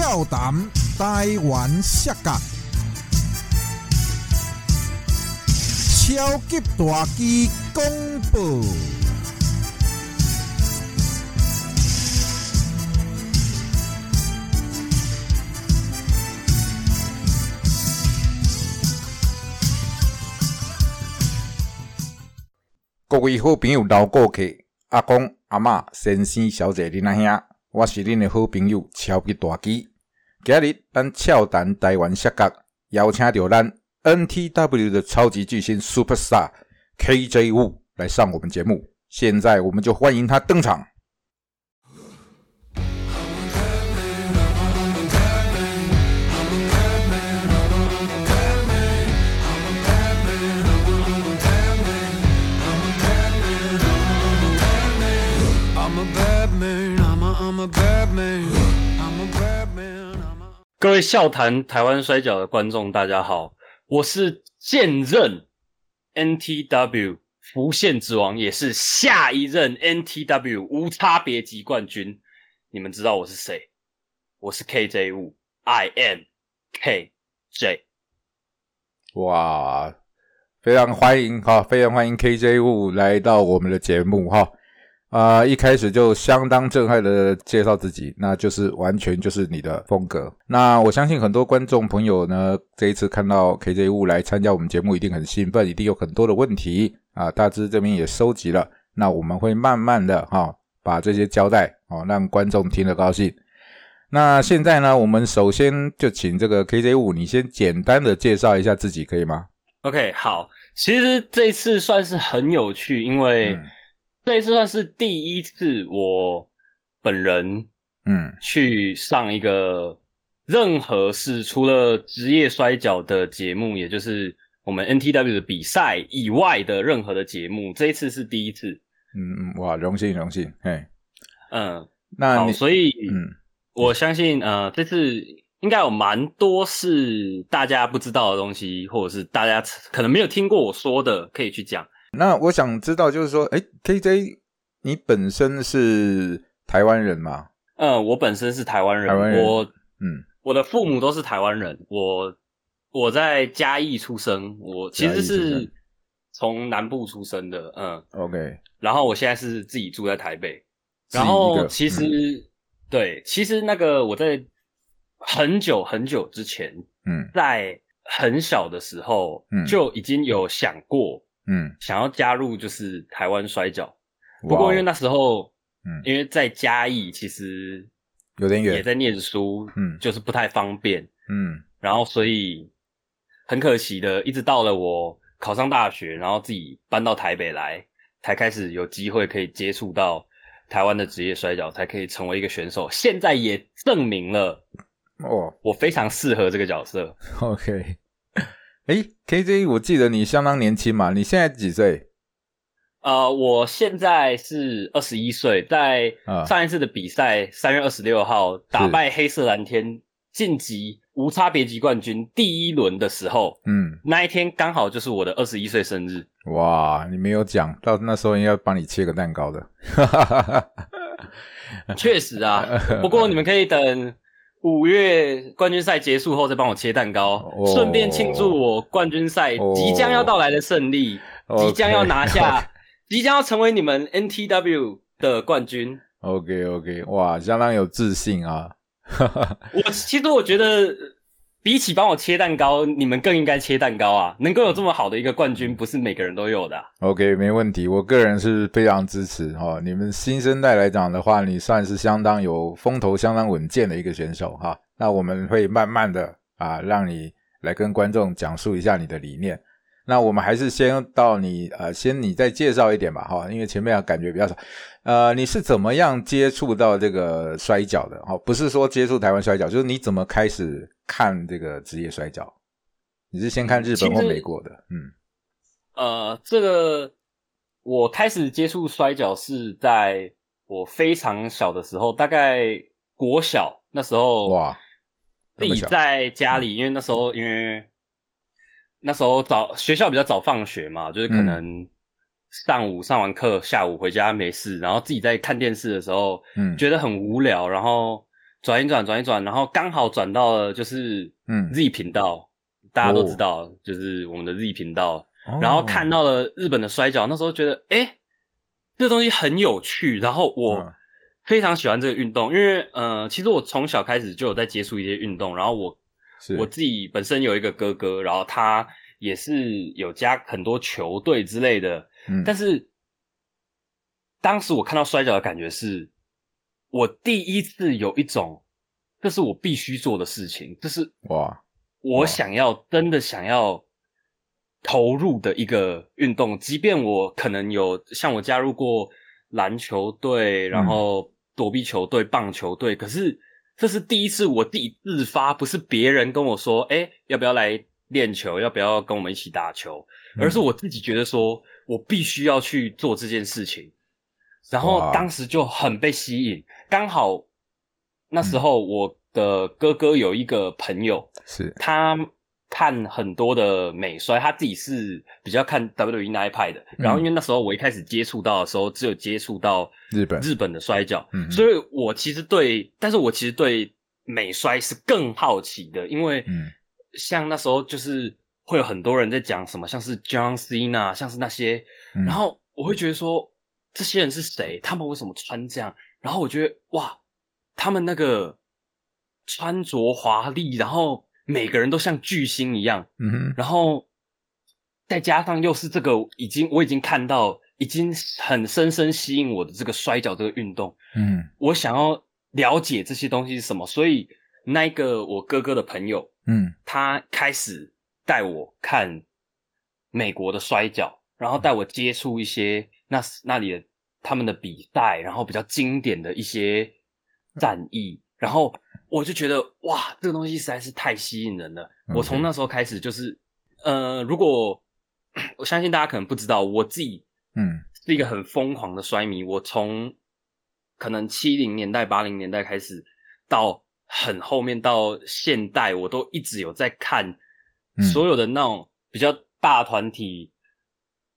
笑谈台湾摔角，超级大机公布。各位好朋友、老顾客、阿公、阿嬷、先生、小姐、恁阿兄，我是恁的好朋友超级大基。今日咱俏谈台湾摔角，邀请到咱 NTW 的超级巨星 Superstar KJ Wu 来上我们节目。现在我们就欢迎他登场。各位笑谈台湾摔跤的观众，大家好，我是现任 NTW 无限之王，也是下一任 NTW 无差别级冠军。你们知道我是谁？我是 KJ 五，I am KJ。哇，非常欢迎哈，非常欢迎 KJ 五来到我们的节目哈。啊，一开始就相当震撼的介绍自己，那就是完全就是你的风格。那我相信很多观众朋友呢，这一次看到 KJ 物来参加我们节目，一定很兴奋，一定有很多的问题啊。大致这边也收集了，那我们会慢慢的哈，把这些交代哦，让观众听得高兴。那现在呢，我们首先就请这个 KJ 物，你先简单的介绍一下自己，可以吗？OK，好，其实这一次算是很有趣，因为。这一次算是第一次，我本人嗯去上一个任何是除了职业摔角的节目，也就是我们 NTW 的比赛以外的任何的节目。这一次是第一次，嗯嗯，哇，荣幸荣幸，嘿，嗯，那所以嗯，我相信呃，这次应该有蛮多是大家不知道的东西，或者是大家可能没有听过我说的，可以去讲。那我想知道，就是说，哎，KJ，你本身是台湾人吗？嗯，我本身是台湾人。我，嗯，我的父母都是台湾人。我我在嘉义出生，我其实是从南部出生的。嗯，OK。然后我现在是自己住在台北。然后其实，对，其实那个我在很久很久之前，嗯，在很小的时候，嗯，就已经有想过。嗯，想要加入就是台湾摔跤，不过因为那时候，嗯，因为在嘉义其实有点远，也在念书，嗯，就是不太方便，嗯，然后所以很可惜的，一直到了我考上大学，然后自己搬到台北来，才开始有机会可以接触到台湾的职业摔跤，才可以成为一个选手。现在也证明了，哦，我非常适合这个角色。OK。哎，KJ，我记得你相当年轻嘛？你现在几岁？呃，我现在是二十一岁，在上一次的比赛三月二十六号打败黑色蓝天晋级无差别级冠军第一轮的时候，嗯，那一天刚好就是我的二十一岁生日。哇，你没有讲到那时候应该帮你切个蛋糕的。确实啊，不过你们可以等。五月冠军赛结束后再帮我切蛋糕，顺便庆祝我冠军赛即将要到来的胜利，即将要拿下，即将要成为你们 NTW 的冠军。OK OK，哇，相当有自信啊！我其实我觉得。比起帮我切蛋糕，你们更应该切蛋糕啊！能够有这么好的一个冠军，不是每个人都有的。OK，没问题，我个人是非常支持哈。你们新生代来讲的话，你算是相当有风头、相当稳健的一个选手哈。那我们会慢慢的啊，让你来跟观众讲述一下你的理念。那我们还是先到你呃，先你再介绍一点吧哈，因为前面感觉比较少。呃，你是怎么样接触到这个摔跤的？哈，不是说接触台湾摔跤，就是你怎么开始看这个职业摔跤？你是先看日本或美国的？嗯，呃，这个我开始接触摔跤是在我非常小的时候，大概国小那时候哇，自己在家里，因为那时候因为。那时候早学校比较早放学嘛，就是可能上午上完课，下午回家没事，然后自己在看电视的时候，嗯，觉得很无聊，然后转一转，转一转，然后刚好转到了就是嗯。Z 频道，大家都知道，就是我们的 Z 频道，然后看到了日本的摔跤，那时候觉得哎，这东西很有趣，然后我非常喜欢这个运动，因为呃，其实我从小开始就有在接触一些运动，然后我我自己本身有一个哥哥，然后他也是有加很多球队之类的，嗯，但是当时我看到摔跤的感觉是。我第一次有一种，这是我必须做的事情，这是哇，我想要真的想要投入的一个运动。即便我可能有像我加入过篮球队，然后躲避球队、棒球队，可是这是第一次我自己自发，不是别人跟我说，哎，要不要来练球？要不要跟我们一起打球？而是我自己觉得说我必须要去做这件事情。然后当时就很被吸引，刚好那时候我的哥哥有一个朋友，是他看很多的美摔，他自己是比较看 WWE 那一派的。然后因为那时候我一开始接触到的时候，只有接触到日本日本的摔跤，所以我其实对，但是我其实对美摔是更好奇的，因为像那时候就是会有很多人在讲什么，像是 John Cena，像是那些，然后我会觉得说。这些人是谁？他们为什么穿这样？然后我觉得哇，他们那个穿着华丽，然后每个人都像巨星一样，嗯哼，然后再加上又是这个已经我已经看到已经很深深吸引我的这个摔跤这个运动，嗯，我想要了解这些东西是什么，所以那个我哥哥的朋友，嗯，他开始带我看美国的摔跤，然后带我接触一些。那那里的他们的比赛，然后比较经典的一些战役，然后我就觉得哇，这个东西实在是太吸引人了。我从那时候开始就是，呃，如果 我相信大家可能不知道，我自己嗯是一个很疯狂的摔迷。我从可能七零年代、八零年代开始，到很后面到现代，我都一直有在看所有的那种比较大团体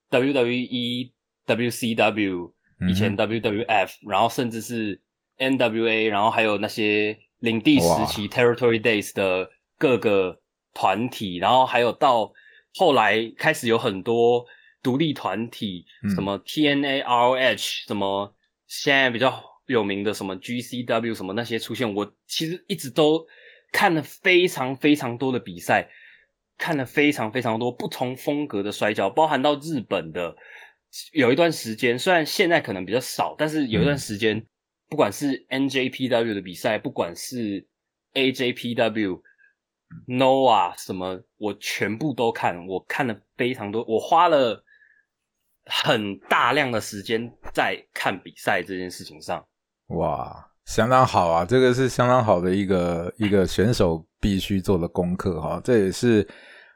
WWE。WCW 以前 WWF，然后甚至是 NWA，然后还有那些领地时期 Territory Days 的各个团体，然后还有到后来开始有很多独立团体，什么 TNA、ROH，什么现在比较有名的什么 GCW，什么那些出现，我其实一直都看了非常非常多的比赛，看了非常非常多不同风格的摔跤，包含到日本的。有一段时间，虽然现在可能比较少，但是有一段时间，不管是 NJPW 的比赛，不管是 AJPW、Noah 什么，我全部都看，我看了非常多，我花了很大量的时间在看比赛这件事情上。哇，相当好啊！这个是相当好的一个一个选手必须做的功课哈，这也是。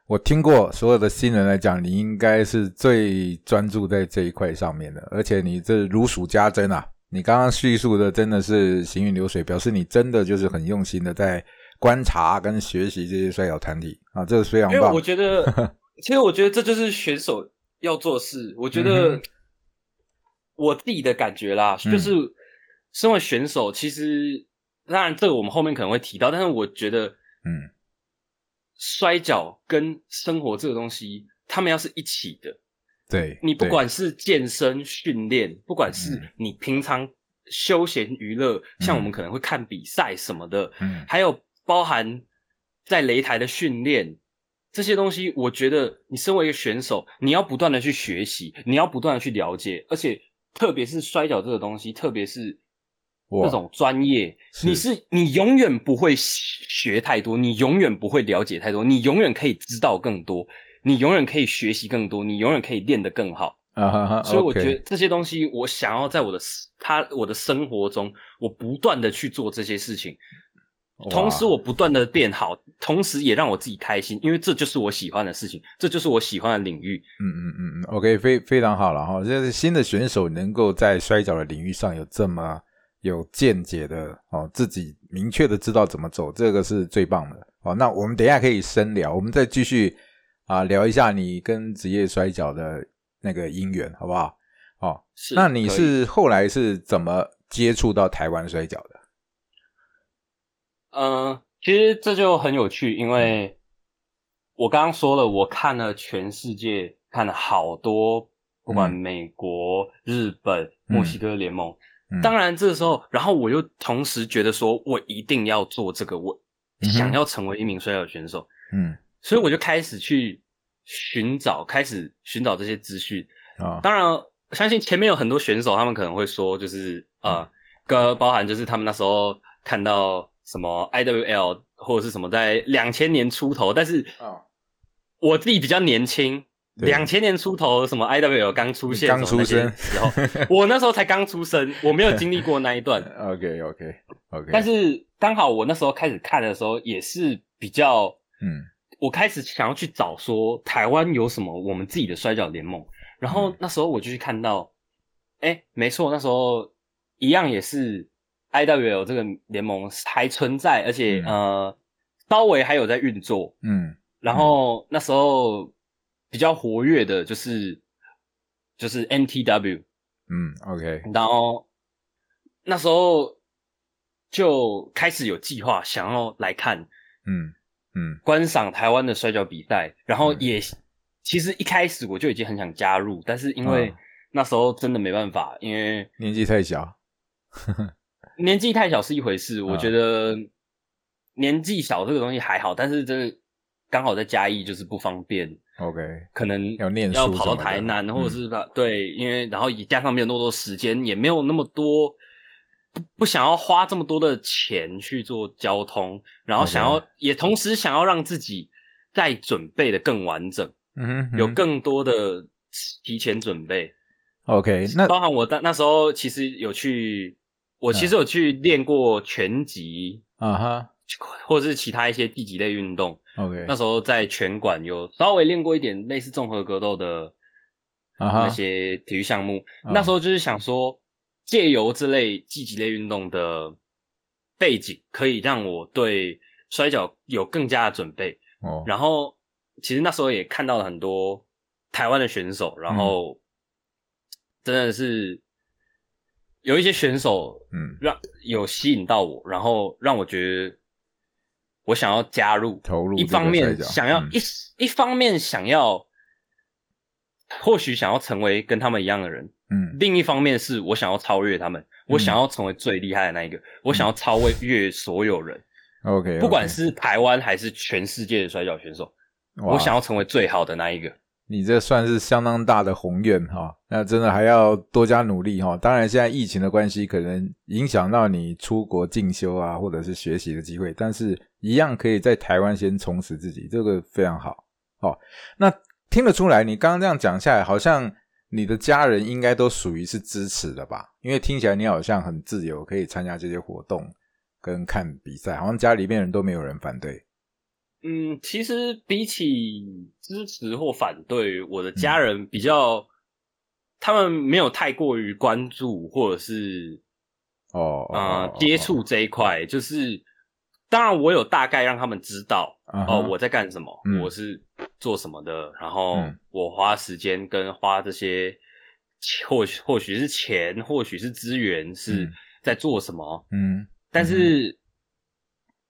我听过所有的新人来讲，你应该是最专注在这一块上面的，而且你这如数家珍啊！你刚刚叙述的真的是行云流水，表示你真的就是很用心的在观察跟学习这些摔跤团体啊，这是非常棒。因为我觉得，其实我觉得这就是选手要做事。我觉得我自己的感觉啦，就是身为选手，其实当然这个我们后面可能会提到，但是我觉得，嗯。摔跤跟生活这个东西，他们要是一起的，对你不管是健身训练，不管是你平常休闲娱乐，像我们可能会看比赛什么的，嗯，还有包含在擂台的训练这些东西，我觉得你身为一个选手，你要不断的去学习，你要不断的去了解，而且特别是摔跤这个东西，特别是。那种专业，你是你永远不会学太多，你永远不会了解太多，你永远可以知道更多，你永远可以学习更多，你永远可以练得更好啊！所以我觉得这些东西，我想要在我的他我的生活中，我不断的去做这些事情，同时我不断的变好，同时也让我自己开心，因为这就是我喜欢的事情，这就是我喜欢的领域。嗯嗯嗯嗯，OK，非非常好了哈，这是新的选手能够在摔跤的领域上有这么。有见解的哦，自己明确的知道怎么走，这个是最棒的哦。那我们等一下可以深聊，我们再继续啊聊一下你跟职业摔跤的那个姻缘，好不好？哦，是。那你是后来是怎么接触到台湾摔跤的？嗯，其实这就很有趣，因为我刚刚说了，我看了全世界，看了好多，不管美国、日本、墨西哥联盟。当然，这个时候，然后我又同时觉得说，我一定要做这个，我想要成为一名摔跤选手。嗯，所以我就开始去寻找，开始寻找这些资讯啊。当然，相信前面有很多选手，他们可能会说，就是呃，跟包含就是他们那时候看到什么 IWL 或者是什么在两千年出头，但是我自己比较年轻。两千年出头，什么 IWL 刚出现，刚出生。时候，我那时候才刚出生，我没有经历过那一段。OK OK OK。但是刚好我那时候开始看的时候，也是比较，嗯，我开始想要去找说台湾有什么我们自己的摔跤联盟，然后那时候我就去看到，哎，没错，那时候一样也是 IWL 这个联盟还存在，而且呃，稍微还有在运作，嗯，然后那时候。比较活跃的就是就是 NTW，嗯，OK，然后那时候就开始有计划想要来看，嗯嗯，观赏台湾的摔跤比赛，然后也其实一开始我就已经很想加入，但是因为那时候真的没办法，因为年纪太小，年纪太小是一回事，我觉得年纪小这个东西还好，但是真的刚好在嘉义就是不方便。OK，可能要念要跑到台南，或者是对，因为然后也加上没有那么多时间，也没有那么多不不想要花这么多的钱去做交通，然后想要也同时想要让自己再准备的更完整，嗯，有更多的提前准备。OK，那包含我那那时候其实有去，我其实有去练过拳击，啊哈，或者是其他一些地级类运动。OK，那时候在拳馆有稍微练过一点类似综合格斗的那些体育项目。那时候就是想说，借由这类积极类运动的背景，可以让我对摔跤有更加的准备。哦，然后其实那时候也看到了很多台湾的选手，然后真的是有一些选手，嗯，让有吸引到我，然后让我觉得。我想要加入，投入一方面想要一一方面想要，或许想要成为跟他们一样的人，嗯，另一方面是我想要超越他们，我想要成为最厉害的那一个，我想要超越所有人，OK，不管是台湾还是全世界的摔跤选手，我想要成为最好的那一个。你这算是相当大的宏愿哈，那真的还要多加努力哈。当然，现在疫情的关系可能影响到你出国进修啊，或者是学习的机会，但是一样可以在台湾先充实自己，这个非常好。哦，那听得出来，你刚刚这样讲下来，好像你的家人应该都属于是支持的吧？因为听起来你好像很自由，可以参加这些活动跟看比赛，好像家里面人都没有人反对。嗯，其实比起支持或反对，我的家人比较，他们没有太过于关注或者是哦啊接触这一块。就是当然，我有大概让他们知道哦我在干什么，我是做什么的，然后我花时间跟花这些或许或许是钱，或许是资源是在做什么。嗯，但是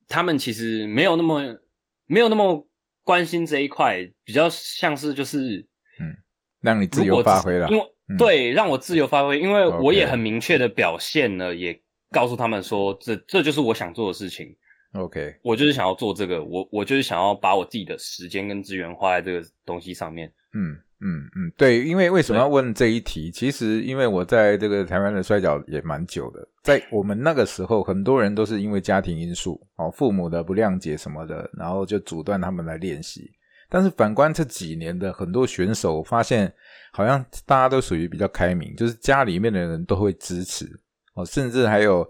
他们其实没有那么。没有那么关心这一块，比较像是就是，嗯，让你自由发挥了，因为对，让我自由发挥，因为我也很明确的表现了，也告诉他们说，这这就是我想做的事情。OK，我就是想要做这个，我我就是想要把我自己的时间跟资源花在这个东西上面。嗯。嗯嗯，对，因为为什么要问这一题？其实因为我在这个台湾的摔跤也蛮久的，在我们那个时候，很多人都是因为家庭因素，哦，父母的不谅解什么的，然后就阻断他们来练习。但是反观这几年的很多选手，发现好像大家都属于比较开明，就是家里面的人都会支持，哦，甚至还有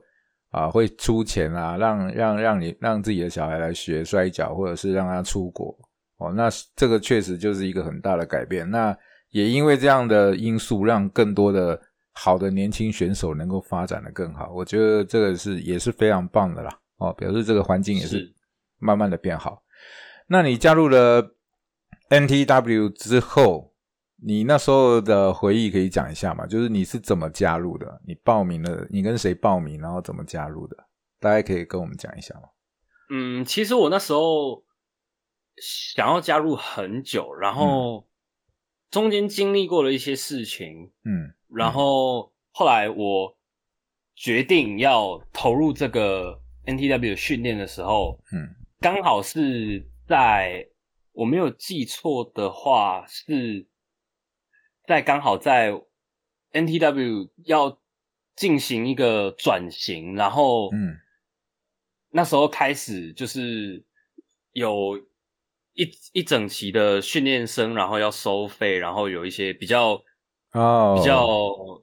啊会出钱啊，让让让你让自己的小孩来学摔跤，或者是让他出国。哦，那这个确实就是一个很大的改变。那也因为这样的因素，让更多的好的年轻选手能够发展的更好。我觉得这个是也是非常棒的啦。哦，表示这个环境也是慢慢的变好。那你加入了 NTW 之后，你那时候的回忆可以讲一下吗？就是你是怎么加入的？你报名了？你跟谁报名？然后怎么加入的？大家可以跟我们讲一下吗？嗯，其实我那时候想要加入很久，然后中间经历过了一些事情，嗯，然后后来我决定要投入这个 NTW 训练的时候，嗯，刚好是在我没有记错的话，是在刚好在 NTW 要进行一个转型，然后，嗯。那时候开始就是有一一整期的训练生，然后要收费，然后有一些比较哦，比较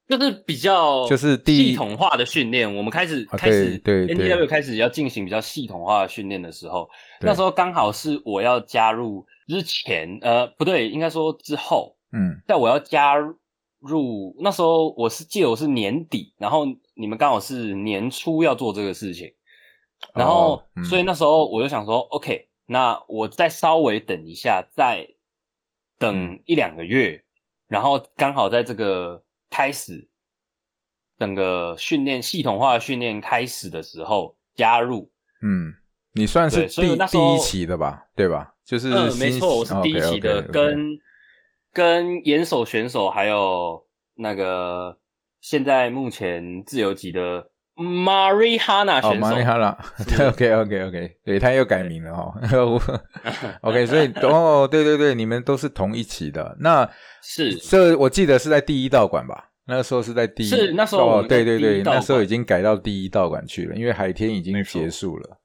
就是比较就是系统化的训练。我们开始开始对 N T W 开始要进行比较系统化的训练的时候，那时候刚好是我要加入之前，呃，不对，应该说之后，嗯，在我要加入那时候，我是记得我是年底，然后你们刚好是年初要做这个事情。然后，所以那时候我就想说，OK，那我再稍微等一下，再等一两个月，然后刚好在这个开始整个训练系统化的训练开始的时候加入。嗯，你算是第第一期的吧？对吧？就是嗯，没错，我是第一期的，跟跟严守选手还有那个现在目前自由级的。Marihana 选手，Marihana，OK，OK，OK，对他又改名了哈，OK，所以哦，对对对，你们都是同一期的，那是。这我记得是在第一道馆吧？那个时候是在第一，是那时候，对对对，那时候已经改到第一道馆去了，因为海天已经结束了。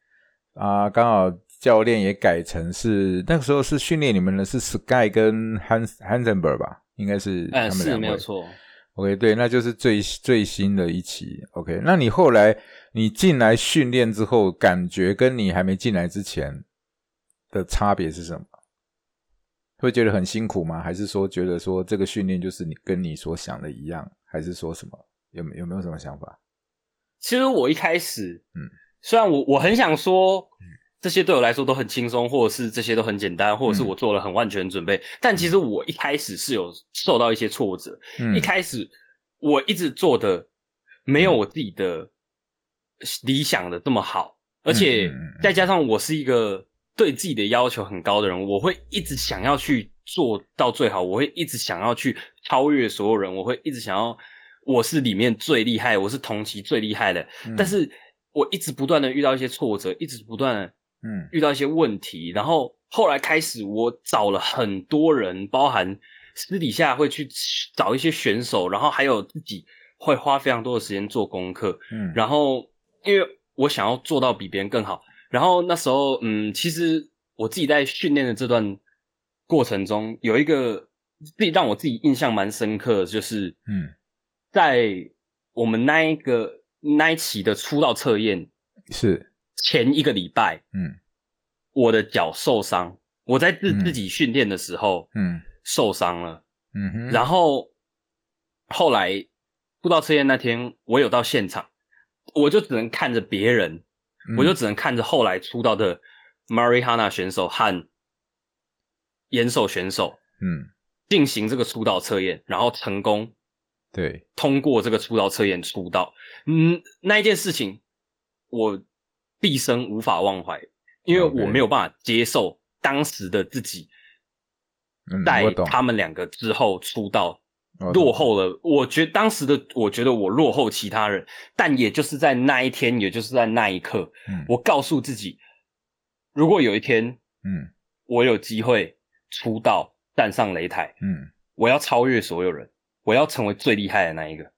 啊，刚好教练也改成是那个时候是训练你们的是 Sky 跟 Hans Hansenberg 吧？应该是他们两位，错。OK，对，那就是最最新的一期。OK，那你后来你进来训练之后，感觉跟你还没进来之前的差别是什么？会觉得很辛苦吗？还是说觉得说这个训练就是你跟你所想的一样？还是说什么？有没有没有什么想法？其实我一开始，嗯，虽然我我很想说。这些对我来说都很轻松，或者是这些都很简单，或者是我做了很万全准备。但其实我一开始是有受到一些挫折。一开始我一直做的没有我自己的理想的这么好，而且再加上我是一个对自己的要求很高的人，我会一直想要去做到最好，我会一直想要去超越所有人，我会一直想要我是里面最厉害，我是同期最厉害的。但是我一直不断的遇到一些挫折，一直不断。嗯，遇到一些问题，然后后来开始，我找了很多人，包含私底下会去找一些选手，然后还有自己会花非常多的时间做功课。嗯，然后因为我想要做到比别人更好，然后那时候，嗯，其实我自己在训练的这段过程中，有一个自己让我自己印象蛮深刻的，就是嗯，在我们那一个那一期的出道测验是。前一个礼拜，嗯，我的脚受伤，我在自自己训练的时候，嗯，受伤了，嗯哼，然后后来出道测验那天，我有到现场，我就只能看着别人，我就只能看着后来出道的 Marihana 选手和严守选手，嗯，进行这个出道测验，然后成功，对，通过这个出道测验出道，嗯，那一件事情，我。毕生无法忘怀，因为我没有办法接受当时的自己，在他们两个之后出道落后了。我觉得当时的我觉得我落后其他人，但也就是在那一天，也就是在那一刻，我告诉自己，如果有一天，嗯，我有机会出道站上擂台，嗯，我要超越所有人，我要成为最厉害的那一个。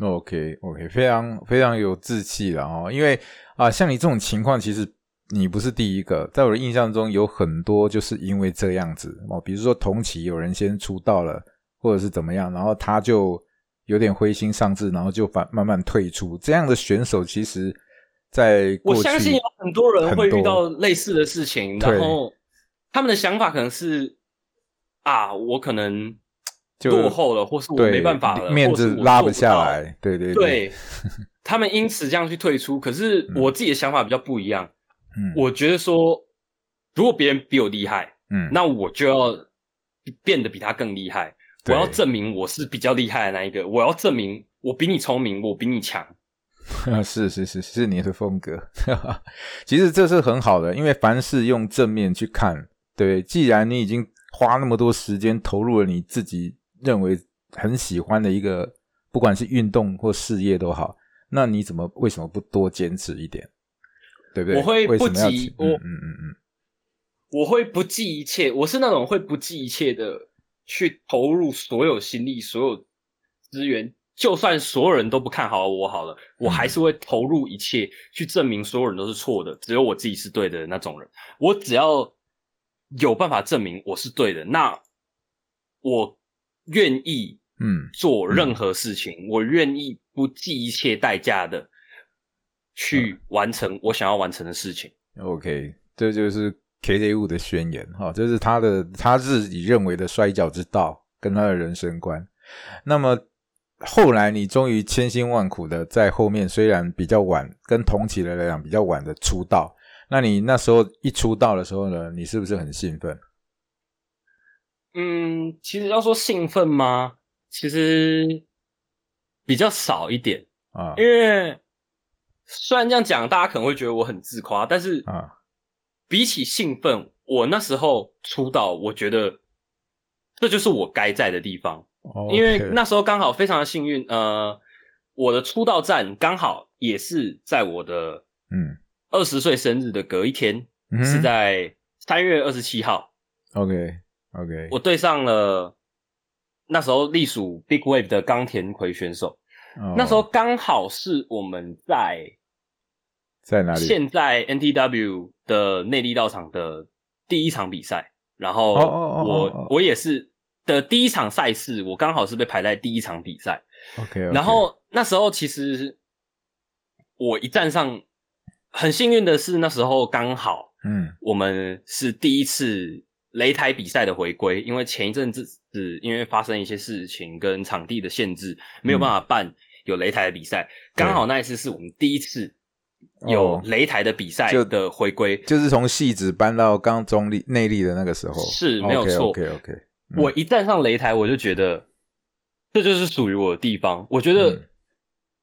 OK，OK，非常非常有志气了哦，因为啊，像你这种情况，其实你不是第一个，在我的印象中，有很多就是因为这样子哦，比如说同期有人先出道了，或者是怎么样，然后他就有点灰心丧志，然后就反慢慢退出。这样的选手，其实，在我相信有很多人会遇到类似的事情，然后他们的想法可能是啊，我可能。落后了，或是我没办法了，面子拉不下来，对对对，他们因此这样去退出。可是我自己的想法比较不一样，嗯，我觉得说，如果别人比我厉害，嗯，那我就要变得比他更厉害，我要证明我是比较厉害的那一个，我要证明我比你聪明，我比你强，是是是是你的风格。其实这是很好的，因为凡事用正面去看。对，既然你已经花那么多时间投入了你自己认为很喜欢的一个，不管是运动或事业都好，那你怎么为什么不多坚持一点？对不对？我会不计我，嗯嗯嗯，我会不计一切。我是那种会不计一切的去投入所有心力、所有资源，就算所有人都不看好我好了，我还是会投入一切去证明所有人都是错的，只有我自己是对的那种人。我只要有办法证明我是对的，那我愿意嗯做任何事情，我愿意不计一切代价的。去完成我想要完成的事情。OK，这就是 KJ 物的宣言哈，这是他的他自己认为的摔跤之道跟他的人生观。那么后来你终于千辛万苦的在后面，虽然比较晚，跟同期的来讲比较晚的出道，那你那时候一出道的时候呢，你是不是很兴奋？嗯，其实要说兴奋吗？其实比较少一点啊，因为。虽然这样讲，大家可能会觉得我很自夸，但是啊，比起兴奋，我那时候出道，我觉得这就是我该在的地方，因为那时候刚好非常的幸运，呃，我的出道站刚好也是在我的嗯二十岁生日的隔一天，是在三月二十七号。OK OK，我对上了那时候隶属 Big Wave 的冈田葵选手，那时候刚好是我们在。在哪里？现在 NTW 的内地道场的第一场比赛，然后我我也是的第一场赛事，我刚好是被排在第一场比赛。OK，然后那时候其实我一站上，很幸运的是那时候刚好，嗯，我们是第一次擂台比赛的回归，因为前一阵子是因为发生一些事情跟场地的限制，没有办法办有擂台的比赛，刚好那一次是我们第一次。有擂台的比赛的回归，就是从戏子搬到刚中立内力的那个时候，是没有错。OK OK，我一站上擂台，我就觉得这就是属于我的地方。我觉得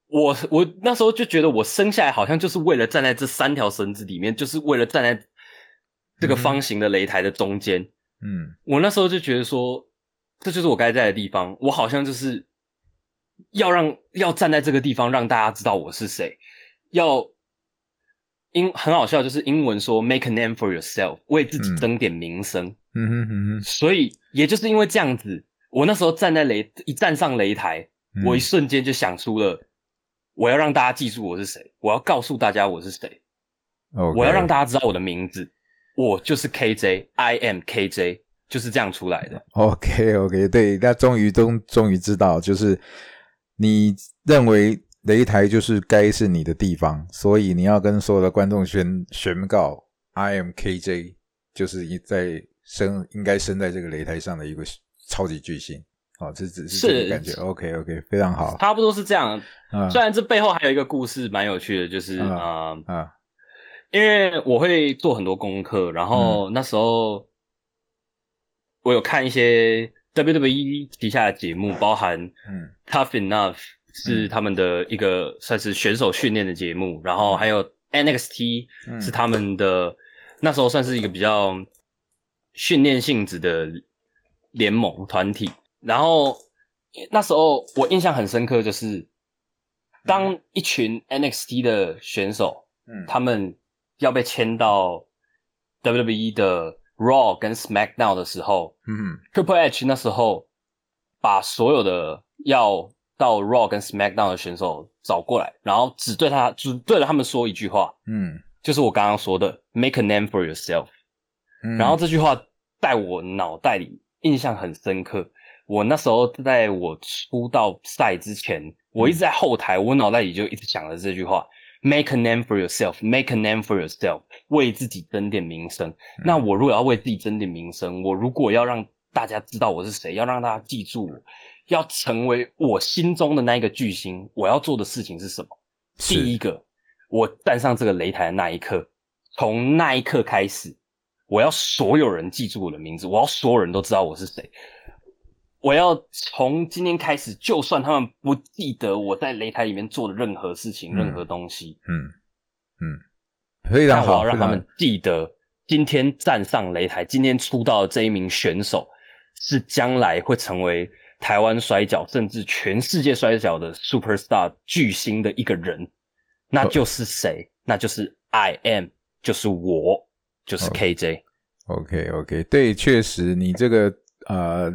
我我那时候就觉得我生下来好像就是为了站在这三条绳子里面，就是为了站在这个方形的擂台的中间。嗯，我那时候就觉得说，这就是我该在的地方。我好像就是要让要站在这个地方，让大家知道我是谁，要。英很好笑，就是英文说 “make a name for yourself”，为自己争点名声。嗯哼哼哼。所以也就是因为这样子，我那时候站在擂一站上擂台，我一瞬间就想出了我要让大家记住我是谁，我要告诉大家我是谁，我要让大家知道我的名字，我就是 KJ，I am KJ，就是这样出来的。OK OK，对，那终于终终于知道，就是你认为。擂台就是该是你的地方，所以你要跟所有的观众宣宣告，I am KJ，就是一在生应该生在这个擂台上的一个超级巨星。哦，这只是这个感觉。OK OK，非常好，差不多是这样。虽然这背后还有一个故事蛮有趣的，就是啊啊，因为我会做很多功课，然后那时候我有看一些 WWE 底下的节目，包含嗯。Tough Enough。是他们的一个算是选手训练的节目，然后还有 NXT 是他们的那时候算是一个比较训练性质的联盟团体。然后那时候我印象很深刻，就是当一群 NXT 的选手，嗯，他们要被签到 WWE 的 Raw 跟 SmackDown 的时候，嗯，Triple H 那时候把所有的要到 Raw 跟 SmackDown 的选手找过来，然后只对他只对着他们说一句话，嗯，就是我刚刚说的 “Make a name for yourself”。然后这句话在我脑袋里印象很深刻。我那时候在我出道赛之前，我一直在后台，我脑袋里就一直想着这句话：“Make a name for yourself, make a name for yourself。”为自己争点名声。那我如果要为自己争点名声，我如果要让大家知道我是谁，要让大家记住我。要成为我心中的那一个巨星，我要做的事情是什么？第一个，我站上这个擂台的那一刻，从那一刻开始，我要所有人记住我的名字，我要所有人都知道我是谁。我要从今天开始，就算他们不记得我在擂台里面做的任何事情、任何东西，嗯嗯，非常好，让他们记得今天站上擂台、今天出道的这一名选手，是将来会成为台湾摔角甚至全世界摔角的 super star 巨星的一个人，那就是谁？那就是 I am，就是我，就是 KJ。OK OK，对，确实你这个呃。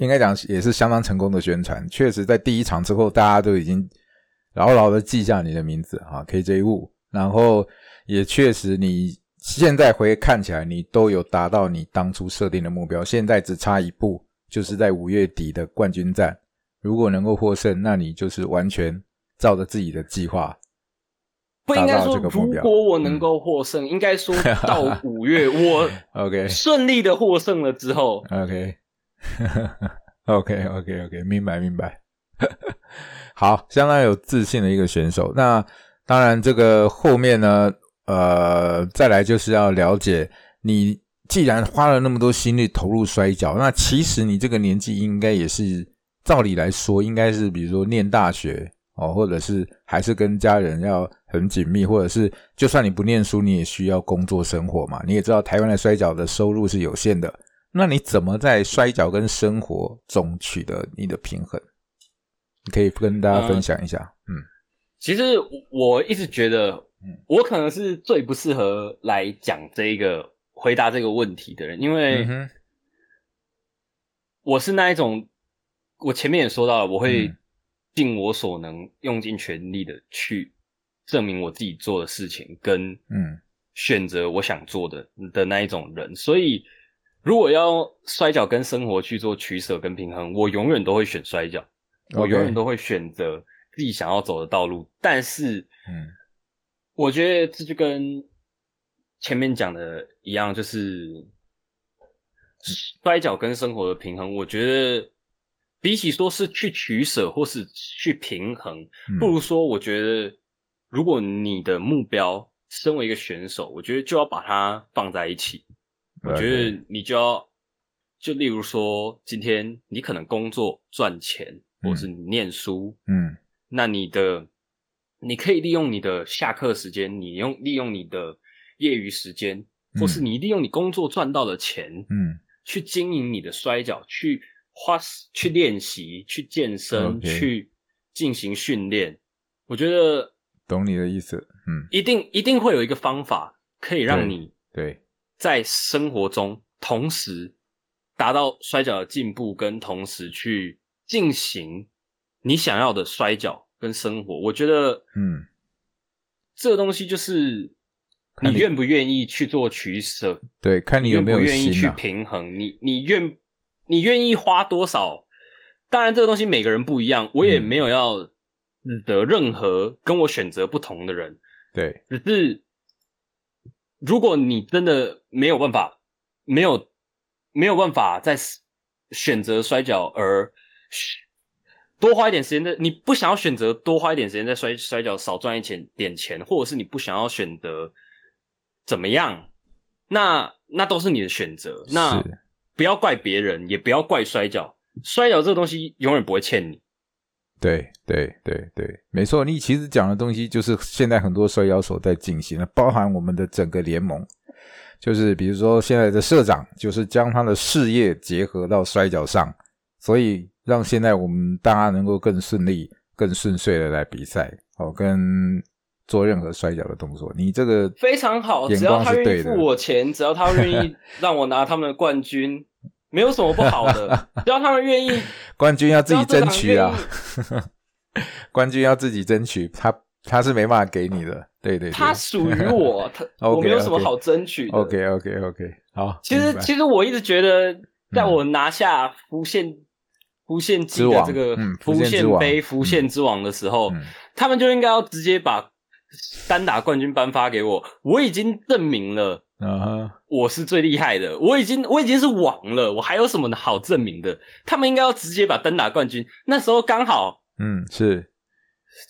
应该讲也是相当成功的宣传，确实在第一场之后，大家都已经牢牢的记下你的名字啊，KJ Wu。然后也确实，你现在回看起来，你都有达到你当初设定的目标。现在只差一步，就是在五月底的冠军战，如果能够获胜，那你就是完全照着自己的计划。不应该说，如果我能够获胜，应该说到五月我 OK 顺利的获胜了之后 OK。OK OK OK，明白明白。好，相当有自信的一个选手。那当然，这个后面呢，呃，再来就是要了解你，既然花了那么多心力投入摔跤，那其实你这个年纪应该也是，照理来说，应该是比如说念大学哦，或者是还是跟家人要很紧密，或者是就算你不念书，你也需要工作生活嘛。你也知道，台湾的摔跤的收入是有限的。那你怎么在摔跤跟生活中取得你的平衡？你可以跟大家分享一下。嗯，其实我一直觉得，我可能是最不适合来讲这个回答这个问题的人，因为我是那一种，我前面也说到了，我会尽我所能，用尽全力的去证明我自己做的事情，跟嗯选择我想做的的那一种人，所以。如果要摔跤跟生活去做取舍跟平衡，我永远都会选摔跤，我永远都会选择自己想要走的道路。但是，嗯，我觉得这就跟前面讲的一样，就是摔跤跟生活的平衡。我觉得比起说是去取舍或是去平衡，不如说，我觉得如果你的目标身为一个选手，我觉得就要把它放在一起。我觉得你就要，就例如说，今天你可能工作赚钱，或是你念书，嗯，那你的你可以利用你的下课时间，你用利用你的业余时间，或是你利用你工作赚到的钱，嗯，去经营你的摔跤，去花去练习，去健身，去进行训练。我觉得懂你的意思，嗯，一定一定会有一个方法可以让你对。在生活中，同时达到摔跤的进步，跟同时去进行你想要的摔跤跟生活，我觉得，嗯，这个东西就是你愿不愿意去做取舍，对，看你有没有愿意去平衡，你你愿你愿意花多少？当然，这个东西每个人不一样，我也没有要得任何跟我选择不同的人，对，只是。如果你真的没有办法，没有没有办法在选择摔跤而多花一点时间在，你不想要选择多花一点时间在摔摔跤，少赚一钱点钱，或者是你不想要选择怎么样，那那都是你的选择。那不要怪别人，也不要怪摔跤，摔跤这个东西永远不会欠你。对对对对，没错，你其实讲的东西就是现在很多摔跤手在进行的，包含我们的整个联盟，就是比如说现在的社长，就是将他的事业结合到摔跤上，所以让现在我们大家能够更顺利、更顺遂的来比赛，哦，跟做任何摔跤的动作。你这个非常好，只要他愿意付我钱，只要他愿意 让我拿他们的冠军。没有什么不好的，只要他们愿意。冠军要自己争取啊！冠军要自己争取，他他是没办法给你的。对对，他属于我，他 我没有什么好争取的。OK OK OK，好。其实其实我一直觉得，在我拿下无限无限之的这个无限杯无限之王的时候，他们就应该要直接把单打冠军颁发给我。我已经证明了。啊，我是最厉害的，我已经我已经是王了，我还有什么好证明的？他们应该要直接把单打冠军，那时候刚好，嗯，是。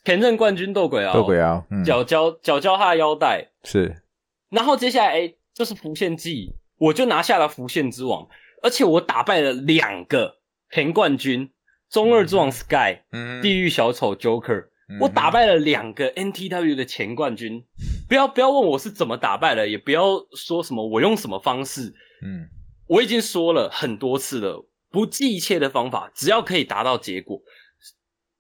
田震冠军斗鬼啊，斗鬼啊，脚交脚交他的腰带，是，然后接下来哎，就是浮现记，我就拿下了浮现之王，而且我打败了两个前冠军，中二之王 Sky，嗯，地狱小丑 Joker，我打败了两个 NTW 的前冠军。不要不要问我是怎么打败的，也不要说什么我用什么方式，嗯，我已经说了很多次了，不计一切的方法，只要可以达到结果，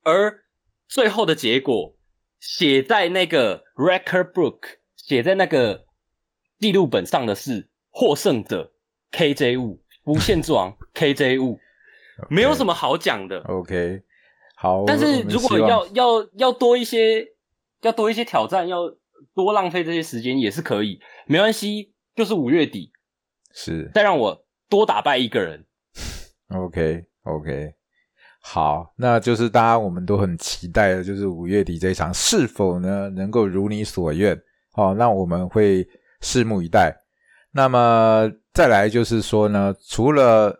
而最后的结果写在那个 record book，写在那个记录本上的是获胜者 KJ 五。无限之王 KJ 五，没有什么好讲的。OK，好。但是如果要要要多一些，要多一些挑战，要多浪费这些时间也是可以，没关系。就是五月底，是再让我多打败一个人。OK OK，好，那就是大家我们都很期待的，就是五月底这一场是否呢能够如你所愿？好，那我们会拭目以待。那么。再来就是说呢，除了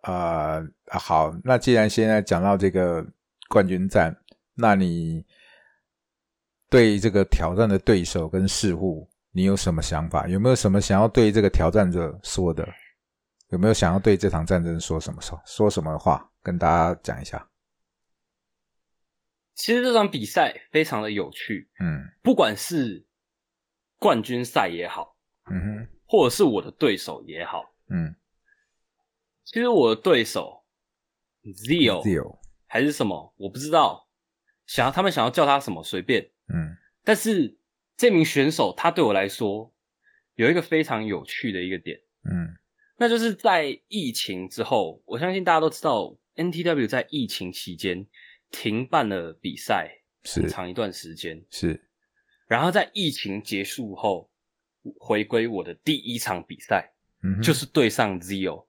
啊好，那既然现在讲到这个冠军战，那你对这个挑战的对手跟事物，你有什么想法？有没有什么想要对这个挑战者说的？有没有想要对这场战争说什么说说什么话？跟大家讲一下。其实这场比赛非常的有趣，嗯，不管是冠军赛也好，嗯哼。或者是我的对手也好，嗯，其实我的对手 Zio 还是什么，我不知道，想要他们想要叫他什么随便，嗯，但是这名选手他对我来说有一个非常有趣的一个点，嗯，那就是在疫情之后，我相信大家都知道 NTW 在疫情期间停办了比赛很长一段时间，是，然后在疫情结束后。回归我的第一场比赛，就是对上 Zio。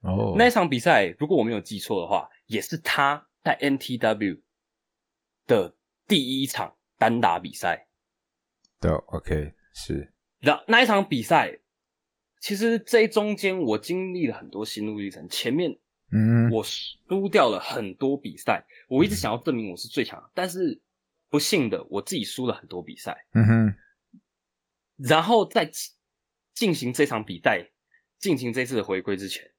哦，那场比赛如果我没有记错的话，也是他在 NTW 的第一场单打比赛。对，OK，是。那那一场比赛，其实这中间我经历了很多心路历程。前面，嗯，我输掉了很多比赛，我一直想要证明我是最强，但是不幸的，我自己输了很多比赛。嗯哼。然后在进行这场比赛、进行这次的回归之前，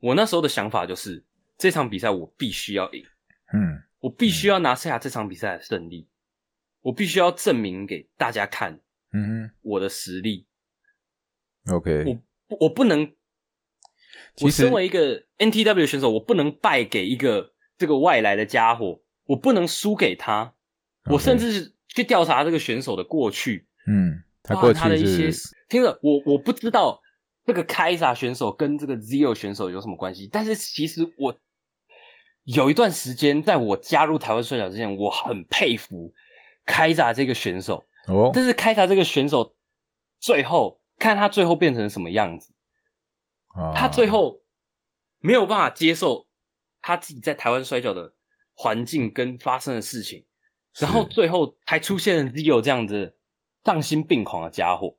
我那时候的想法就是，这场比赛我必须要赢，嗯，我必须要拿下这场比赛的胜利，我必须要证明给大家看，嗯，我的实力。OK，我我不能，我身为一个 NTW 选手，我不能败给一个这个外来的家伙，我不能输给他，我甚至是去调查这个选手的过去，嗯。他过他的一些，听着，我我不知道这个凯撒选手跟这个 Zero 选手有什么关系，但是其实我有一段时间，在我加入台湾摔角之前，我很佩服凯撒这个选手。哦，但是开闸这个选手最后看他最后变成什么样子，他最后没有办法接受他自己在台湾摔跤的环境跟发生的事情，然后最后还出现了 Leo 这样子。丧心病狂的家伙，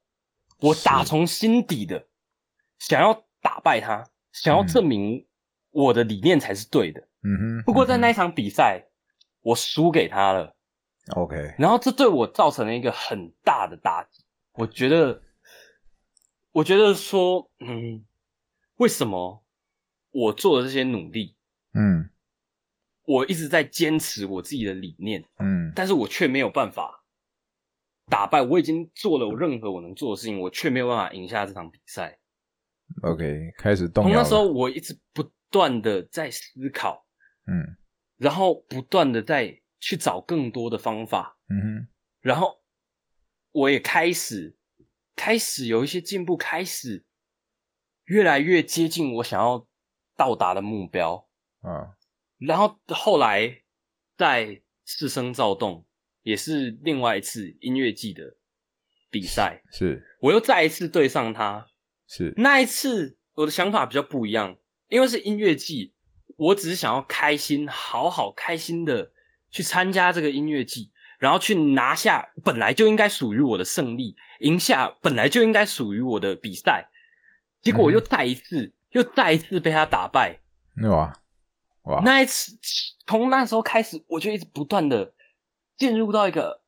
我打从心底的想要打败他，想要证明我的理念才是对的。嗯哼。不过在那一场比赛，我输给他了。OK。然后这对我造成了一个很大的打击。我觉得，我觉得说，嗯，为什么我做的这些努力，嗯，我一直在坚持我自己的理念，嗯，但是我却没有办法。打败我已经做了我任何我能做的事情，我却没有办法赢下这场比赛。OK，开始动。从那时候我一直不断的在思考，嗯，然后不断的在去找更多的方法，嗯哼，然后我也开始开始有一些进步，开始越来越接近我想要到达的目标啊。然后后来在四声躁动。也是另外一次音乐季的比赛，是。我又再一次对上他，是。那一次我的想法比较不一样，因为是音乐季，我只是想要开心，好好开心的去参加这个音乐季，然后去拿下本来就应该属于我的胜利，赢下本来就应该属于我的比赛，结果我又再一次，又再一次被他打败，哇。哇！那一次从那时候开始，我就一直不断的。进入到一个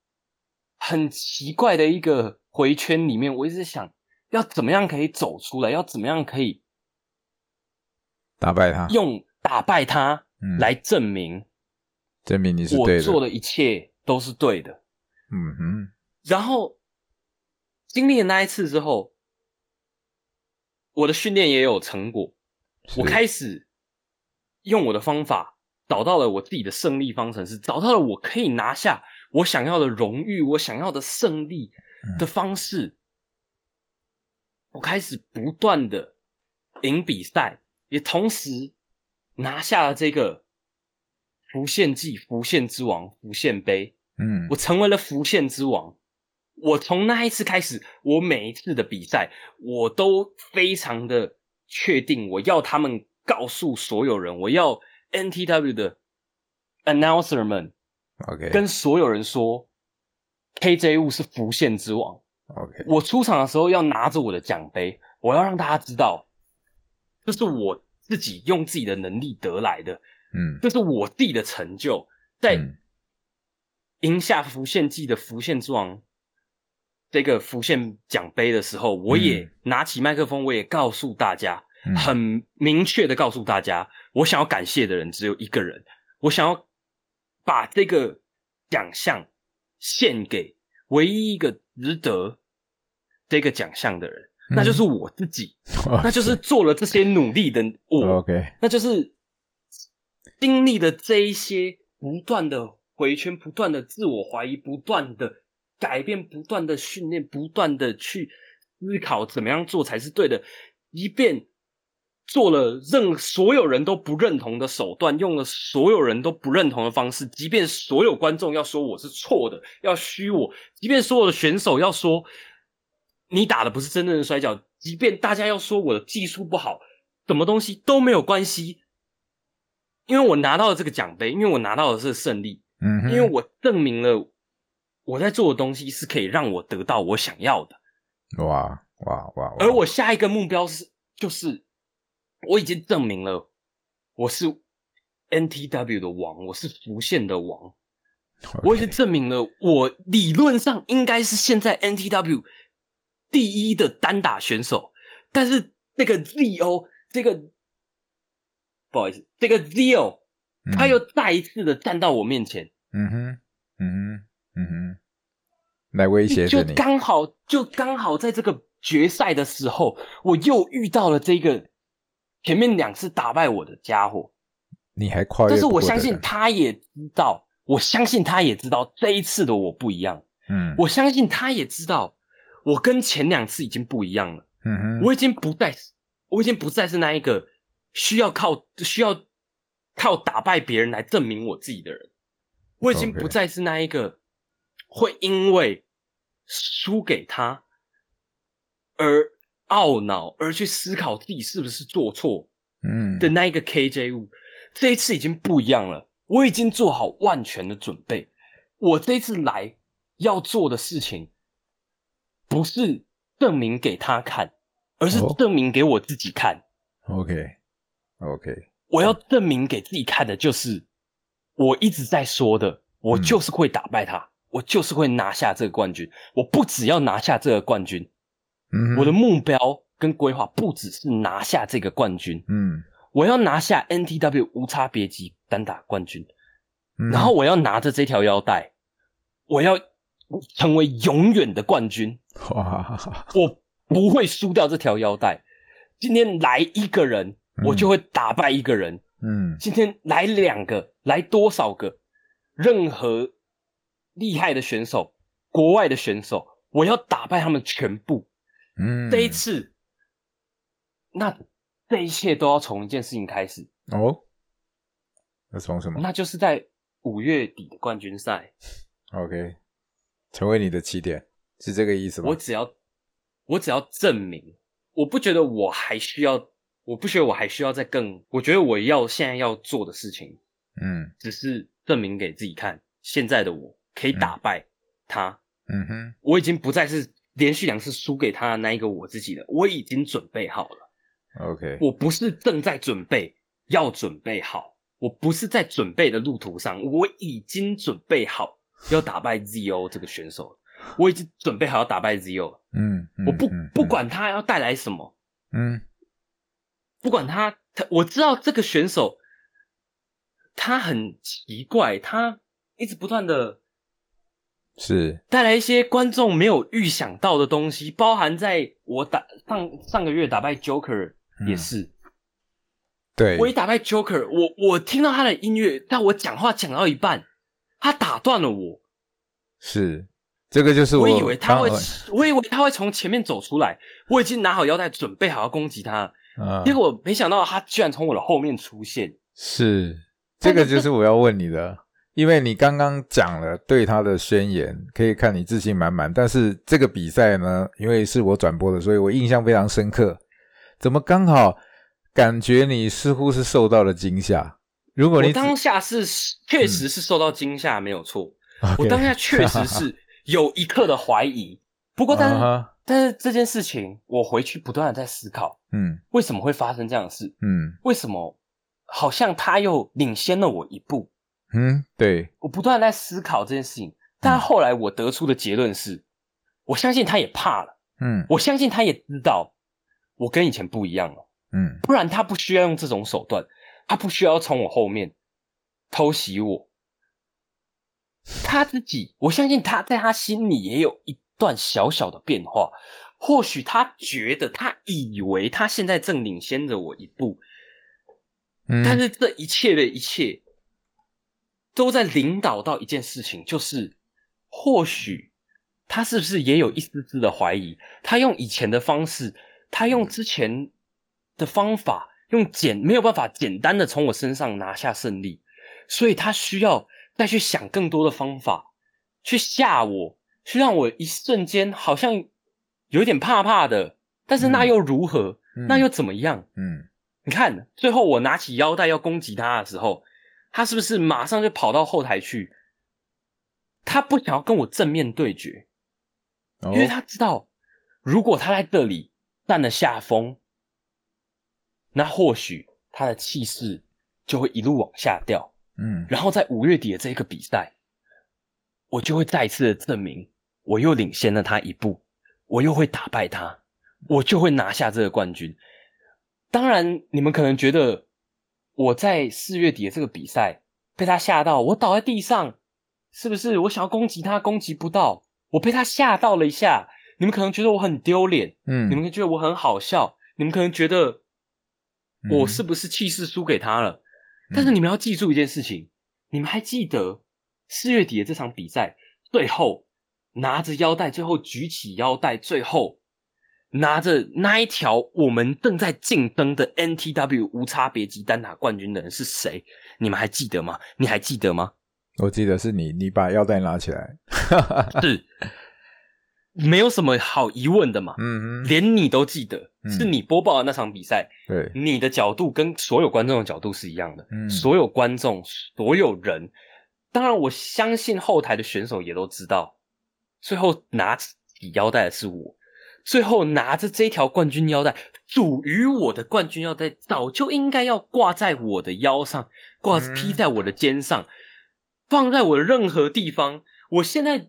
很奇怪的一个回圈里面，我一直想要怎么样可以走出来，要怎么样可以打败他，用打败他，来证明证明你是我做的一切都是对的。嗯哼。然后经历了那一次之后，我的训练也有成果，我开始用我的方法找到了我自己的胜利方程式，找到了我可以拿下我想要的荣誉、我想要的胜利的方式。我开始不断的赢比赛，也同时拿下了这个浮现记、浮现之王、浮现杯。嗯，我成为了浮现之王。我从那一次开始，我每一次的比赛，我都非常的确定，我要他们告诉所有人，我要 NTW 的 announcer 们，OK，跟所有人说，KJ 物是浮现之王。OK，我出场的时候要拿着我的奖杯，我要让大家知道，这是我自己用自己的能力得来的，嗯，这是我自己的成就，在赢下浮现季的浮现之王这个浮现奖杯的时候，我也拿起麦克风，我也告诉大家，很明确的告诉大家，我想要感谢的人只有一个人，我想要把这个奖项献给唯一一个值得。这个奖项的人，那就是我自己，那就是做了这些努力的我，OK，那就是经历了这一些不断的回圈、不断的自我怀疑、不断的改变、不断的训练、不断的去思考怎么样做才是对的，一遍做了任所有人都不认同的手段，用了所有人都不认同的方式，即便所有观众要说我是错的，要虚我，即便所有的选手要说。你打的不是真正的摔跤，即便大家要说我的技术不好，什么东西都没有关系，因为我拿到了这个奖杯，因为我拿到了这个胜利，嗯，因为我证明了我在做的东西是可以让我得到我想要的。哇哇哇！而我下一个目标是，就是我已经证明了我是 NTW 的王，我是浮现的王，我已经证明了我理论上应该是现在 NTW。第一的单打选手，但是那个 Z.O 这个不好意思，这个 Z.O 他又再一次的站到我面前，嗯哼，嗯哼，嗯哼，来威胁就刚好就刚好在这个决赛的时候，我又遇到了这个前面两次打败我的家伙，你还跨越，但是我相信他也知道，我相信他也知道这一次的我不一样，嗯，我相信他也知道。我跟前两次已经不一样了，嗯哼，我已经不再，我已经不再是那一个需要靠需要靠打败别人来证明我自己的人，我已经不再是那一个会因为输给他而懊恼而去思考自己是不是做错，嗯。的那一个 KJ 物，这一次已经不一样了，我已经做好万全的准备，我这次来要做的事情。不是证明给他看，而是证明给我自己看。OK，OK，我要证明给自己看的就是我一直在说的，我就是会打败他，我就是会拿下这个冠军。我不只要拿下这个冠军，嗯，我的目标跟规划不只是拿下这个冠军，嗯，我要拿下 NTW 无差别级单打冠军，然后我要拿着这条腰带，我要。成为永远的冠军，哇！我不会输掉这条腰带。今天来一个人，我就会打败一个人。嗯，今天来两个，来多少个？任何厉害的选手，国外的选手，我要打败他们全部。嗯，这一次，那这一切都要从一件事情开始哦。那从什么？那就是在五月底的冠军赛。OK。成为你的起点是这个意思吗？我只要，我只要证明，我不觉得我还需要，我不觉得我还需要再更，我觉得我要现在要做的事情，嗯，只是证明给自己看，现在的我可以打败他，嗯哼，我已经不再是连续两次输给他的那一个我自己了，我已经准备好了。OK，我不是正在准备，要准备好，我不是在准备的路途上，我已经准备好。要打败 Z.O 这个选手，我已经准备好要打败 Z.O 了。嗯，我不不管他要带来什么，嗯，不管他他我知道这个选手他很奇怪，他一直不断的，是。带来一些观众没有预想到的东西，包含在我打上上个月打败 Joker 也是，对。我一打败 Joker，我我听到他的音乐，但我讲话讲到一半，他打断了我，是。这个就是我以为他会，我以为他会从前面走出来，我已经拿好腰带准备好要攻击他，结果没想到他居然从我的后面出现，是。这个就是我要问你的，因为你刚刚讲了对他的宣言，可以看你自信满满。但是这个比赛呢，因为是我转播的，所以我印象非常深刻。怎么刚好感觉你似乎是受到了惊吓？如果你当下是确实是受到惊吓，没有错。我当下确实是有一刻的怀疑。不过，但是但是这件事情，我回去不断的在思考，嗯，为什么会发生这样的事？嗯，为什么？好像他又领先了我一步，嗯，对，我不断在思考这件事情，但后来我得出的结论是，我相信他也怕了，嗯，我相信他也知道我跟以前不一样了，嗯，不然他不需要用这种手段，他不需要从我后面偷袭我，他自己，我相信他在他心里也有一段小小的变化，或许他觉得，他以为他现在正领先着我一步。但是这一切的一切，都在领导到一件事情，就是或许他是不是也有一丝丝的怀疑？他用以前的方式，他用之前的方法，用简没有办法简单的从我身上拿下胜利，所以他需要再去想更多的方法，去吓我，去让我一瞬间好像有点怕怕的。但是那又如何？那又怎么样？嗯。你看，最后我拿起腰带要攻击他的时候，他是不是马上就跑到后台去？他不想要跟我正面对决，因为他知道，如果他在这里占了下风，那或许他的气势就会一路往下掉。嗯，然后在五月底的这个比赛，我就会再次的证明，我又领先了他一步，我又会打败他，我就会拿下这个冠军。当然，你们可能觉得我在四月底的这个比赛被他吓到，我倒在地上，是不是？我想要攻击他，攻击不到，我被他吓到了一下。你们可能觉得我很丢脸，嗯，你们觉得我很好笑，你们可能觉得我是不是气势输给他了？但是你们要记住一件事情，你们还记得四月底的这场比赛，最后拿着腰带，最后举起腰带，最后。拿着那一条我们正在竞争的 NTW 无差别级单打冠军的人是谁？你们还记得吗？你还记得吗？我记得是你，你把腰带拿起来，是，没有什么好疑问的嘛。嗯嗯，连你都记得，是你播报的那场比赛。对，你的角度跟所有观众的角度是一样的。嗯，所有观众，所有人，当然我相信后台的选手也都知道，最后拿起腰带的是我。最后拿着这条冠军腰带，属于我的冠军腰带，早就应该要挂在我的腰上，挂披在我的肩上，放在我的任何地方。我现在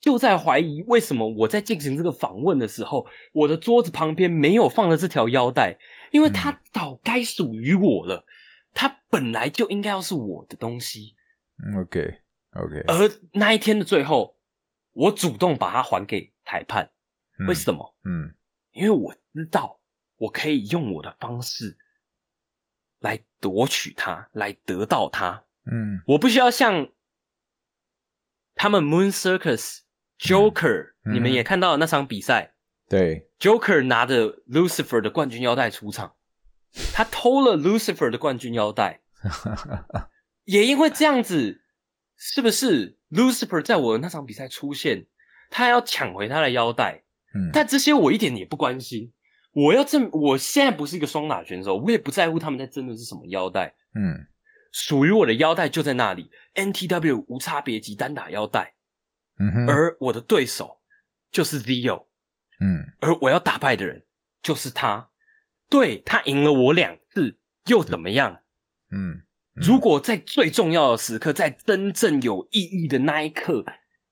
就在怀疑，为什么我在进行这个访问的时候，我的桌子旁边没有放了这条腰带？因为它早该属于我了，它本来就应该要是我的东西。OK，OK。而那一天的最后，我主动把它还给裁判。为什么？嗯，因为我知道我可以用我的方式来夺取它，来得到它。嗯，我不需要像他们 Moon Circus Joker，你们也看到了那场比赛。对，Joker 拿着 Lucifer 的冠军腰带出场，他偷了 Lucifer 的冠军腰带，也因为这样子，是不是 Lucifer 在我的那场比赛出现，他要抢回他的腰带？嗯但这些我一点也不关心。我要证，我现在不是一个双打选手，我也不在乎他们在争的是什么腰带。嗯，属于我的腰带就在那里，NTW 无差别级单打腰带。嗯哼，而我的对手就是 Zio。嗯，而我要打败的人就是他。对他赢了我两次又怎么样？嗯，如果在最重要的时刻，在真正有意义的那一刻。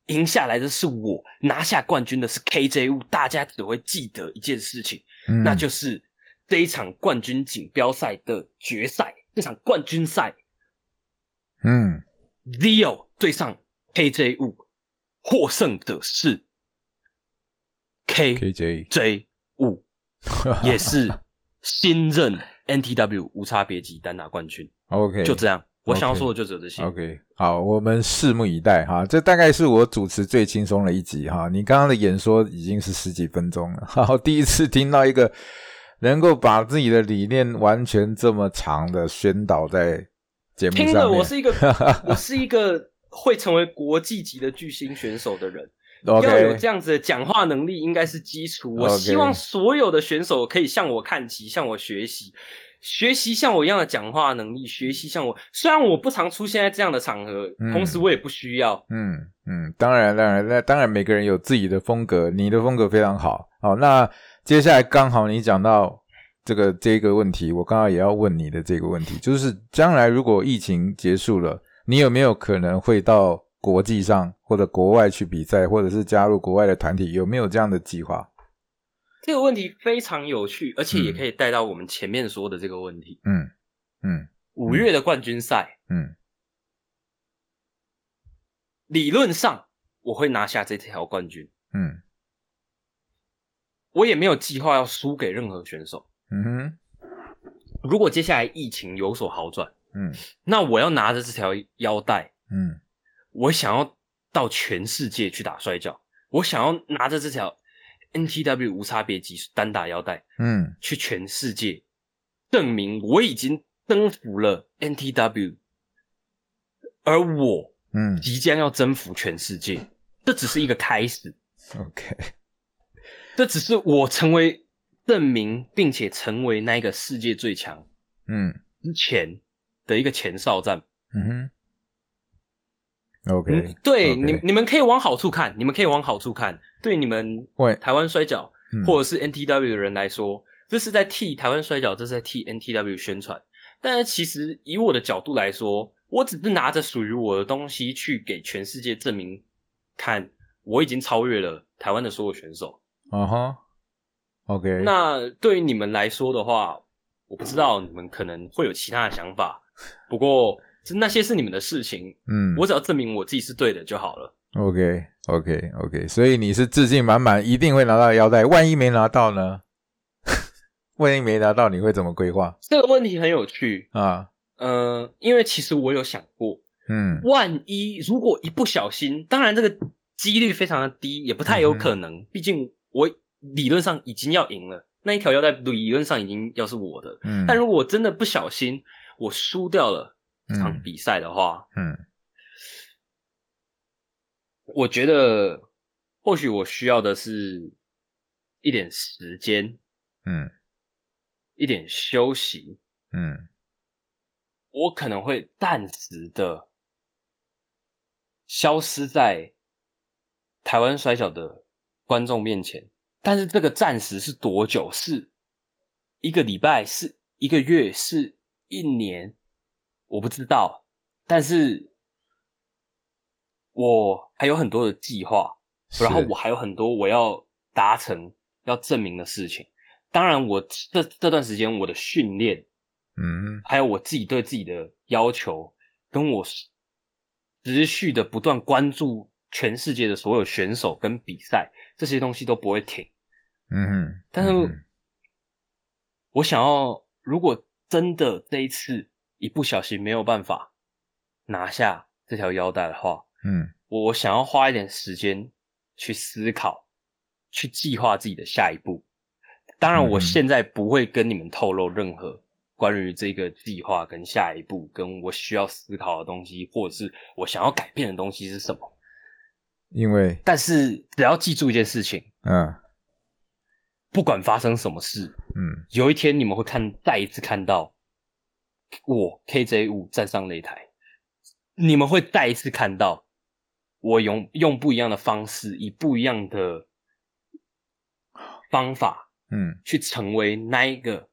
赢下来的是我，拿下冠军的是 KJ 五，大家只会记得一件事情，那就是这一场冠军锦标赛的决赛，这场冠军赛嗯，Leo 对上 KJ 五，获胜的是 KJ 五，也是新任 NTW 无差别级单打冠军。OK，就这样。我想要说的就只有这些。OK，好，我们拭目以待哈。这大概是我主持最轻松的一集哈。你刚刚的演说已经是十几分钟了，好，第一次听到一个能够把自己的理念完全这么长的宣导在节目上。听着，我是一个，我是一个会成为国际级的巨星选手的人，要有这样子的讲话能力应该是基础。我希望所有的选手可以向我看齐，向我学习。学习像我一样的讲话能力，学习像我，虽然我不常出现在这样的场合，同时我也不需要。嗯嗯，当然当然，那当然每个人有自己的风格，你的风格非常好。好，那接下来刚好你讲到这个这个问题，我刚刚也要问你的这个问题，就是将来如果疫情结束了，你有没有可能会到国际上或者国外去比赛，或者是加入国外的团体？有没有这样的计划？这个问题非常有趣，而且也可以带到我们前面说的这个问题。嗯嗯，五月的冠军赛，嗯，理论上我会拿下这条冠军。嗯，我也没有计划要输给任何选手。嗯哼，如果接下来疫情有所好转，嗯，那我要拿着这条腰带，嗯，我想要到全世界去打摔跤，我想要拿着这条。NTW 无差别级单打腰带，嗯，去全世界证明我已经征服了 NTW，而我，嗯，即将要征服全世界，这只是一个开始。OK，这只是我成为证明，并且成为那个世界最强，嗯，之前的一个前哨战。嗯哼。OK，对你，你们可以往好处看，你们可以往好处看。对你们台湾摔角或者是 NTW 的人来说，这是在替台湾摔角，这是在替 NTW 宣传。但是其实以我的角度来说，我只是拿着属于我的东西去给全世界证明，看我已经超越了台湾的所有选手。啊哈，OK。那对于你们来说的话，我不知道你们可能会有其他的想法，不过。那些是你们的事情，嗯，我只要证明我自己是对的就好了。OK，OK，OK，所以你是自信满满，一定会拿到腰带。万一没拿到呢？万一没拿到，你会怎么规划？这个问题很有趣啊。呃，因为其实我有想过，嗯，万一如果一不小心，当然这个几率非常的低，也不太有可能。毕竟我理论上已经要赢了，那一条腰带理论上已经要是我的。嗯，但如果我真的不小心我输掉了。场比赛的话，嗯，我觉得或许我需要的是一点时间，嗯，一点休息，嗯，我可能会暂时的消失在台湾摔角的观众面前，但是这个暂时是多久？是一个礼拜？是一个月？是一年？我不知道，但是我还有很多的计划，然后我还有很多我要达成、要证明的事情。当然，我这这段时间我的训练，嗯，还有我自己对自己的要求，跟我持续的不断关注全世界的所有选手跟比赛，这些东西都不会停。嗯，但是，我想要，如果真的这一次。一不小心没有办法拿下这条腰带的话，嗯，我想要花一点时间去思考，去计划自己的下一步。当然，我现在不会跟你们透露任何关于这个计划跟下一步，跟我需要思考的东西，或者是我想要改变的东西是什么。因为，但是只要记住一件事情，嗯，不管发生什么事，嗯，有一天你们会看，再一次看到。我 KJ 五站上擂台，你们会再一次看到我用用不一样的方式，以不一样的方法，嗯，去成为那一个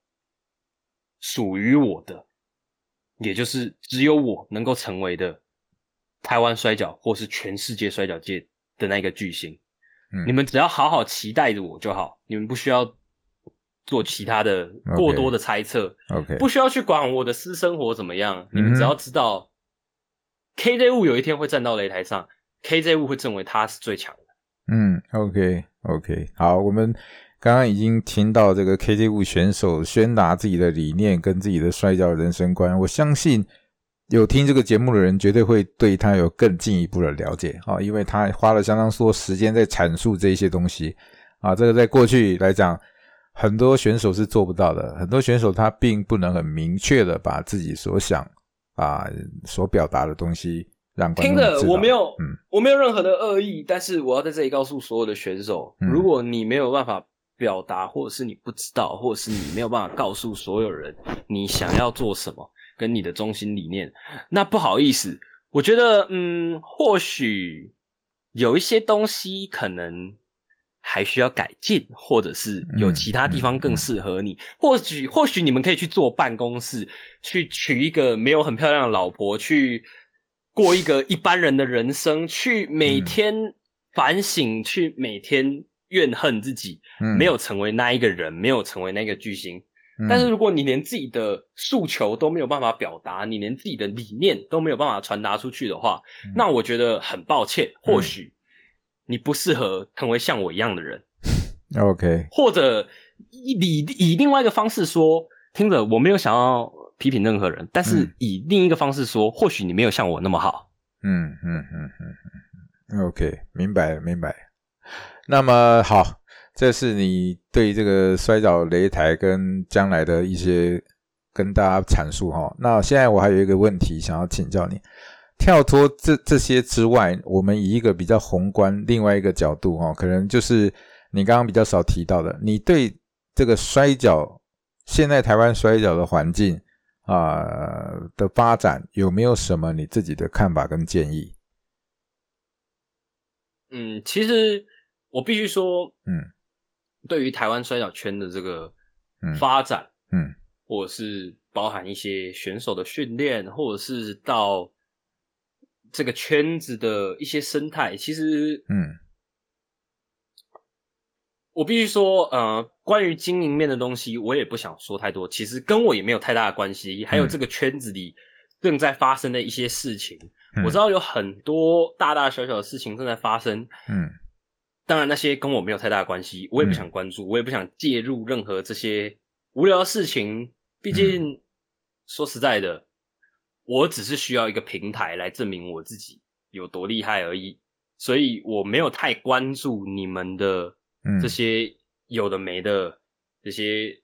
属于我的，也就是只有我能够成为的台湾摔角，或是全世界摔角界的那个巨星。嗯，你们只要好好期待着我就好，你们不需要。做其他的过多的猜测，OK，不需要去管我的私生活怎么样，你们只要知道 KJ 物有一天会站到擂台上，KJ 物会认为他是最强的。嗯，OK OK，好，我们刚刚已经听到这个 KJ 物选手宣达自己的理念跟自己的摔跤人生观，我相信有听这个节目的人绝对会对他有更进一步的了解啊，因为他花了相当多时间在阐述这些东西。啊，这个在过去来讲，很多选手是做不到的，很多选手他并不能很明确的把自己所想啊所表达的东西让。听着，我没有，嗯，我没有任何的恶意，但是我要在这里告诉所有的选手，如果你没有办法表达，或者是你不知道，或者是你没有办法告诉所有人你想要做什么，跟你的中心理念，那不好意思，我觉得，嗯，或许有一些东西可能还需要改进，或者是有其他地方更适合你，或许，或许你们可以去做办公室，去娶一个没有很漂亮的老婆，去。过一个一般人的人生，去每天反省，去每天怨恨自己，没有成为那一个人，没有成为那个巨星。但是如果你连自己的诉求都没有办法表达，你连自己的理念都没有办法传达出去的话，那我觉得很抱歉，或许你不适合成为像我一样的人。OK，或者以以另外一个方式说，听着，我没有想要。批评任何人，但是以另一个方式说，或许你没有像我那么好。嗯嗯嗯嗯嗯，OK，明白了明白。那么好，这是你对这个摔倒擂台跟将来的一些跟大家阐述哈。那现在我还有一个问题想要请教你，跳脱这这些之外，我们以一个比较宏观另外一个角度哈，可能就是你刚刚比较少提到的，你对这个摔跤现在台湾摔跤的环境。啊的发展有没有什么你自己的看法跟建议？嗯，其实我必须说，嗯，对于台湾摔跤圈的这个发展，嗯，或者是包含一些选手的训练，或者是到这个圈子的一些生态，其实，嗯。我必须说，呃，关于经营面的东西，我也不想说太多。其实跟我也没有太大的关系。还有这个圈子里正在发生的一些事情，我知道有很多大大小小的事情正在发生。嗯，当然那些跟我没有太大的关系，我也不想关注，我也不想介入任何这些无聊的事情。毕竟说实在的，我只是需要一个平台来证明我自己有多厉害而已。所以我没有太关注你们的。这些有的没的，这些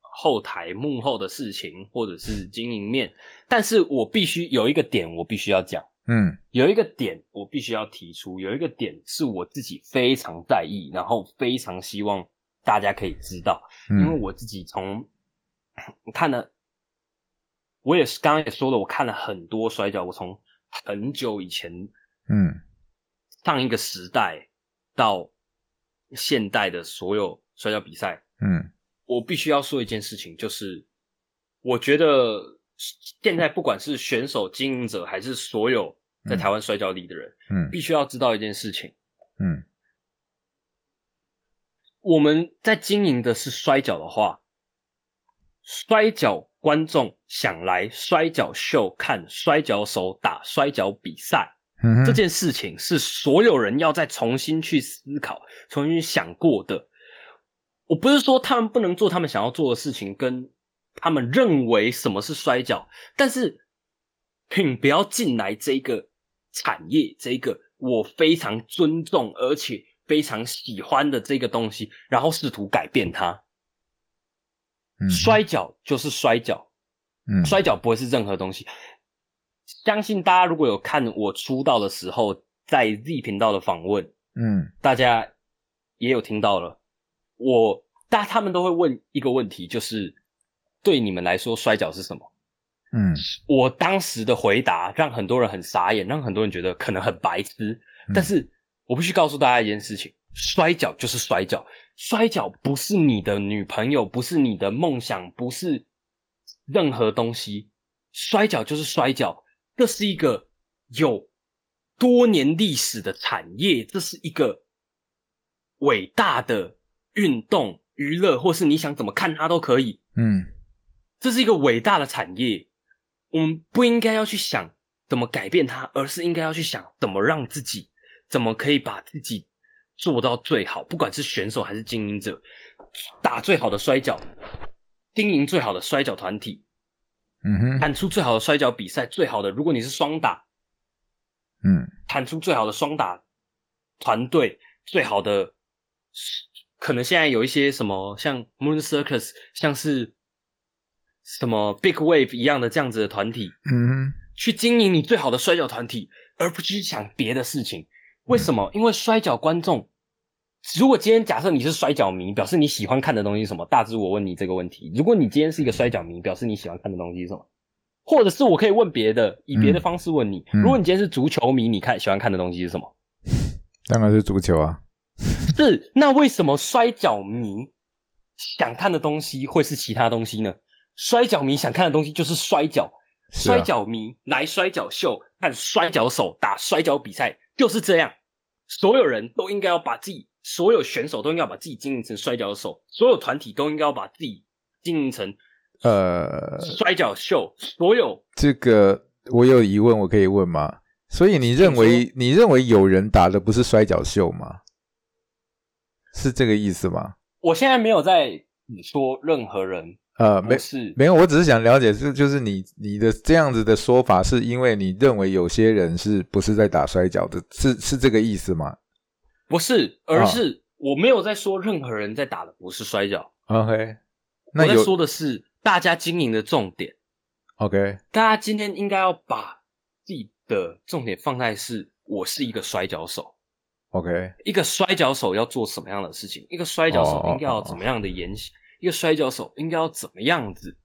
后台幕后的事情，或者是经营面，但是我必须有一个点，我必须要讲，嗯，有一个点我必须要提出，有一个点是我自己非常在意，然后非常希望大家可以知道，因为我自己从 看了，我也是刚刚也说了，我看了很多摔跤，我从很久以前，嗯，上一个时代到。现代的所有摔跤比赛，嗯，我必须要说一件事情，就是我觉得现在不管是选手、经营者，还是所有在台湾摔跤里的人，嗯，必须要知道一件事情，嗯，我们在经营的是摔跤的话，摔跤观众想来摔跤秀看摔跤手打摔跤比赛。这件事情是所有人要再重新去思考、重新想过的。我不是说他们不能做他们想要做的事情，跟他们认为什么是摔跤，但是请不要进来这个产业，这个我非常尊重而且非常喜欢的这个东西，然后试图改变它。摔跤就是摔跤，嗯摔跤不会是任何东西。相信大家如果有看我出道的时候在 Z 频道的访问，嗯，大家也有听到了。我大他们都会问一个问题，就是对你们来说摔跤是什么？嗯，我当时的回答让很多人很傻眼，让很多人觉得可能很白痴。但是我必须告诉大家一件事情：摔跤就是摔跤，摔跤不是你的女朋友，不是你的梦想，不是任何东西。摔跤就是摔跤。这是一个有多年历史的产业，这是一个伟大的运动娱乐，或是你想怎么看它都可以。嗯，这是一个伟大的产业，我们不应该要去想怎么改变它，而是应该要去想怎么让自己，怎么可以把自己做到最好。不管是选手还是经营者，打最好的摔跤，经营最好的摔跤团体，嗯哼，喊出最好的摔跤比赛，最好的。如果你是双打，嗯，喊出最好的双打团队，最好的。可能现在有一些什么像 Moon Circus，像是什么 Big Wave 一样的这样子的团体，嗯，去经营你最好的摔跤团体，而不去想别的事情。为什么？因为摔跤观众，如果今天假设你是摔跤迷，表示你喜欢看的东西是什么？大致我问你这个问题：如果你今天是一个摔跤迷，表示你喜欢看的东西是什么？或者是我可以问别的，以别的方式问你：如果你今天是足球迷，你看喜欢看的东西是什么？当然是足球啊。是，那为什么摔跤迷想看的东西会是其他东西呢？摔跤迷想看的东西就是摔跤，摔跤迷来摔跤秀看摔跤手打摔跤比赛，就是这样。所有人都应该要把自己，所有选手都应该把自己经营成摔跤手，所有团体都应该要把自己经营成呃摔跤秀。所有这个我有疑问，我可以问吗？所以你认为你认为有人打的不是摔跤秀吗？是这个意思吗？我现在没有在说任何人，呃，没是没有，我只是想了解，是就是你你的这样子的说法，是因为你认为有些人是不是在打摔跤的？是是这个意思吗？不是，而是我没有在说任何人在打的不是摔跤。OK，我在说的是大家经营的重点。OK，大家今天应该要把自己的重点放在是，我是一个摔跤手。OK，一个摔跤手要做什么样的事情？一个摔跤手应该要怎么样的言行？一个摔跤手应该要怎么样子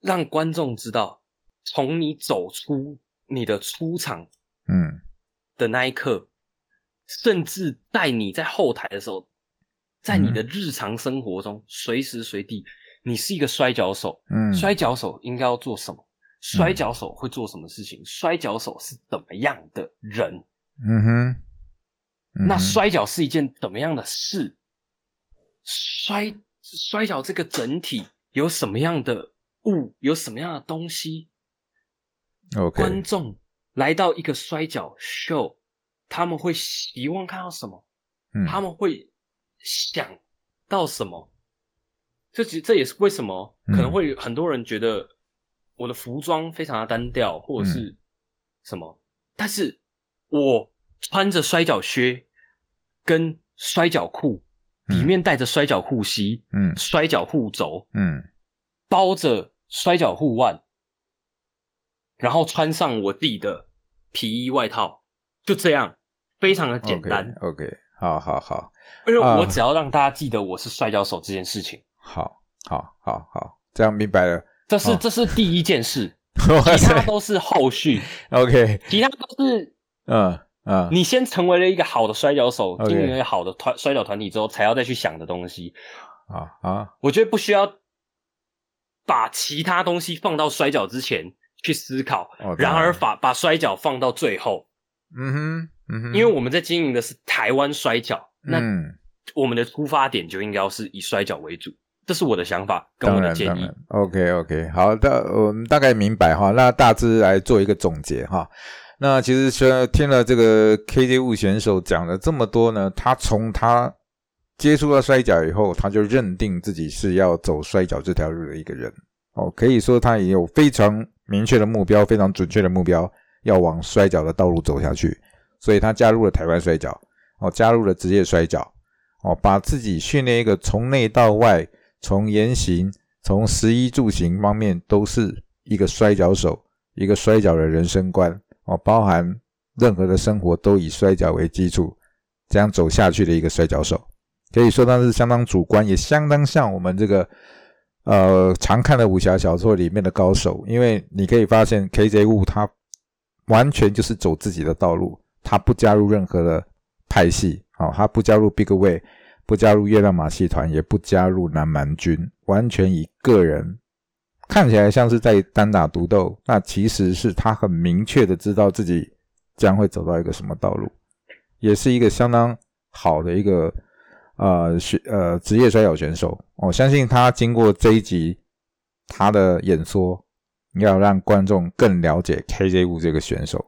让观众知道？从你走出你的出场，嗯，的那一刻，甚至在你在后台的时候，在你的日常生活中，随时随地，你是一个摔跤手，嗯，摔跤手应该要做什么？摔跤手会做什么事情？摔跤手是怎么样的人？嗯哼。那摔跤是一件怎么样的事？摔摔跤这个整体有什么样的物？有什么样的东西观众来到一个摔跤秀，他们会希望看到什么？他们会想到什么？这其这也是为什么可能会很多人觉得我的服装非常的单调，或者是什么？但是我穿着摔跤靴。跟摔跤裤里面带着摔跤护膝，嗯，摔跤护肘，嗯，包着摔跤护腕，然后穿上我自己的皮衣外套，就这样，非常的简单。OK，好好好，因为我只要让大家记得我是摔跤手这件事情。好，好，好，好，这样明白了。这是这是第一件事，其他都是后续。OK，其他都是嗯。嗯！你先成为了一个好的摔跤手，经营了好的团摔跤团体之后，才要再去想的东西。啊啊！我觉得不需要把其他东西放到摔跤之前去思考，然而把把摔跤放到最后。嗯哼，嗯哼，因为我们在经营的是台湾摔跤，那我们的出发点就应该要是以摔跤为主。这是我的想法跟我的建议。OK OK，好的，我们大概明白哈。那大致来做一个总结哈。那其实说听了这个 KJ 物选手讲了这么多呢，他从他接触到摔跤以后，他就认定自己是要走摔跤这条路的一个人哦，可以说他也有非常明确的目标，非常准确的目标，要往摔跤的道路走下去，所以他加入了台湾摔跤哦，加入了职业摔跤哦，把自己训练一个从内到外，从言行，从食衣住行方面都是一个摔跤手，一个摔跤的人生观。哦，包含任何的生活都以摔跤为基础，这样走下去的一个摔跤手，可以说他是相当主观，也相当像我们这个呃常看的武侠小说里面的高手。因为你可以发现，KJ Wu 他完全就是走自己的道路，他不加入任何的派系，哦，他不加入 Big Way，不加入月亮马戏团，也不加入南蛮军，完全以个人。看起来像是在单打独斗，那其实是他很明确的知道自己将会走到一个什么道路，也是一个相当好的一个呃选呃职业摔跤选手。我相信他经过这一集他的演说，要让观众更了解 KJ 五这个选手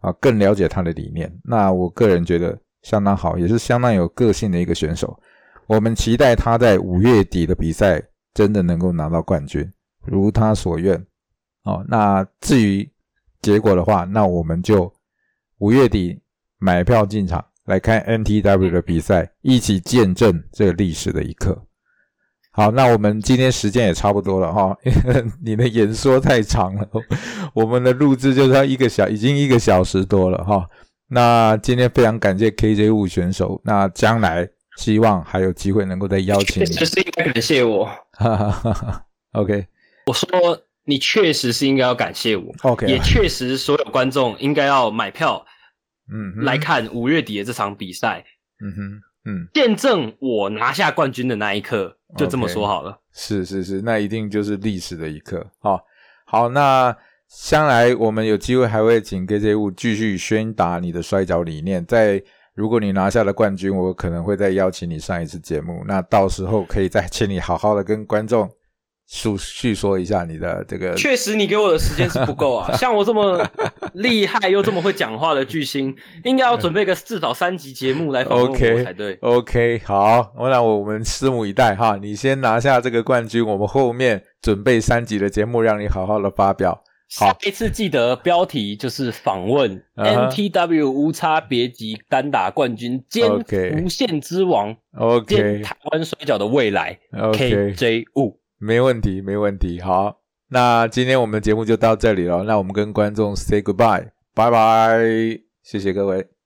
啊，更了解他的理念。那我个人觉得相当好，也是相当有个性的一个选手。我们期待他在五月底的比赛真的能够拿到冠军，如他所愿。哦，那至于结果的话，那我们就五月底买票进场来看 NTW 的比赛，一起见证这个历史的一刻。好，那我们今天时间也差不多了哈，因 为你的演说太长了，我们的录制就是要一个小，已经一个小时多了哈。那今天非常感谢 KJ 五选手，那将来希望还有机会能够再邀请你。确实是应该感谢我。OK，我说你确实是应该要感谢我。OK，也确实所有观众应该要买票，嗯，来看五月底的这场比赛。嗯哼。嗯，见证我拿下冠军的那一刻，就这么说好了。是是是，那一定就是历史的一刻。好，好，那将来我们有机会还会请 KJ 五继续宣达你的摔跤理念。在如果你拿下了冠军，我可能会再邀请你上一次节目。那到时候可以再请你好好的跟观众。述叙说一下你的这个，确实你给我的时间是不够啊。像我这么厉害又这么会讲话的巨星，应该要准备个至少三集节目来访问我才对。OK，好，那我们拭目以待哈。你先拿下这个冠军，我们后面准备三集的节目，让你好好的发表。好，一次记得标题就是访问 NTW 无差别级单打冠军兼无限之王，OK，台湾摔角的未来，KJ 五。没问题，没问题。好，那今天我们的节目就到这里了。那我们跟观众 say goodbye，拜拜，谢谢各位。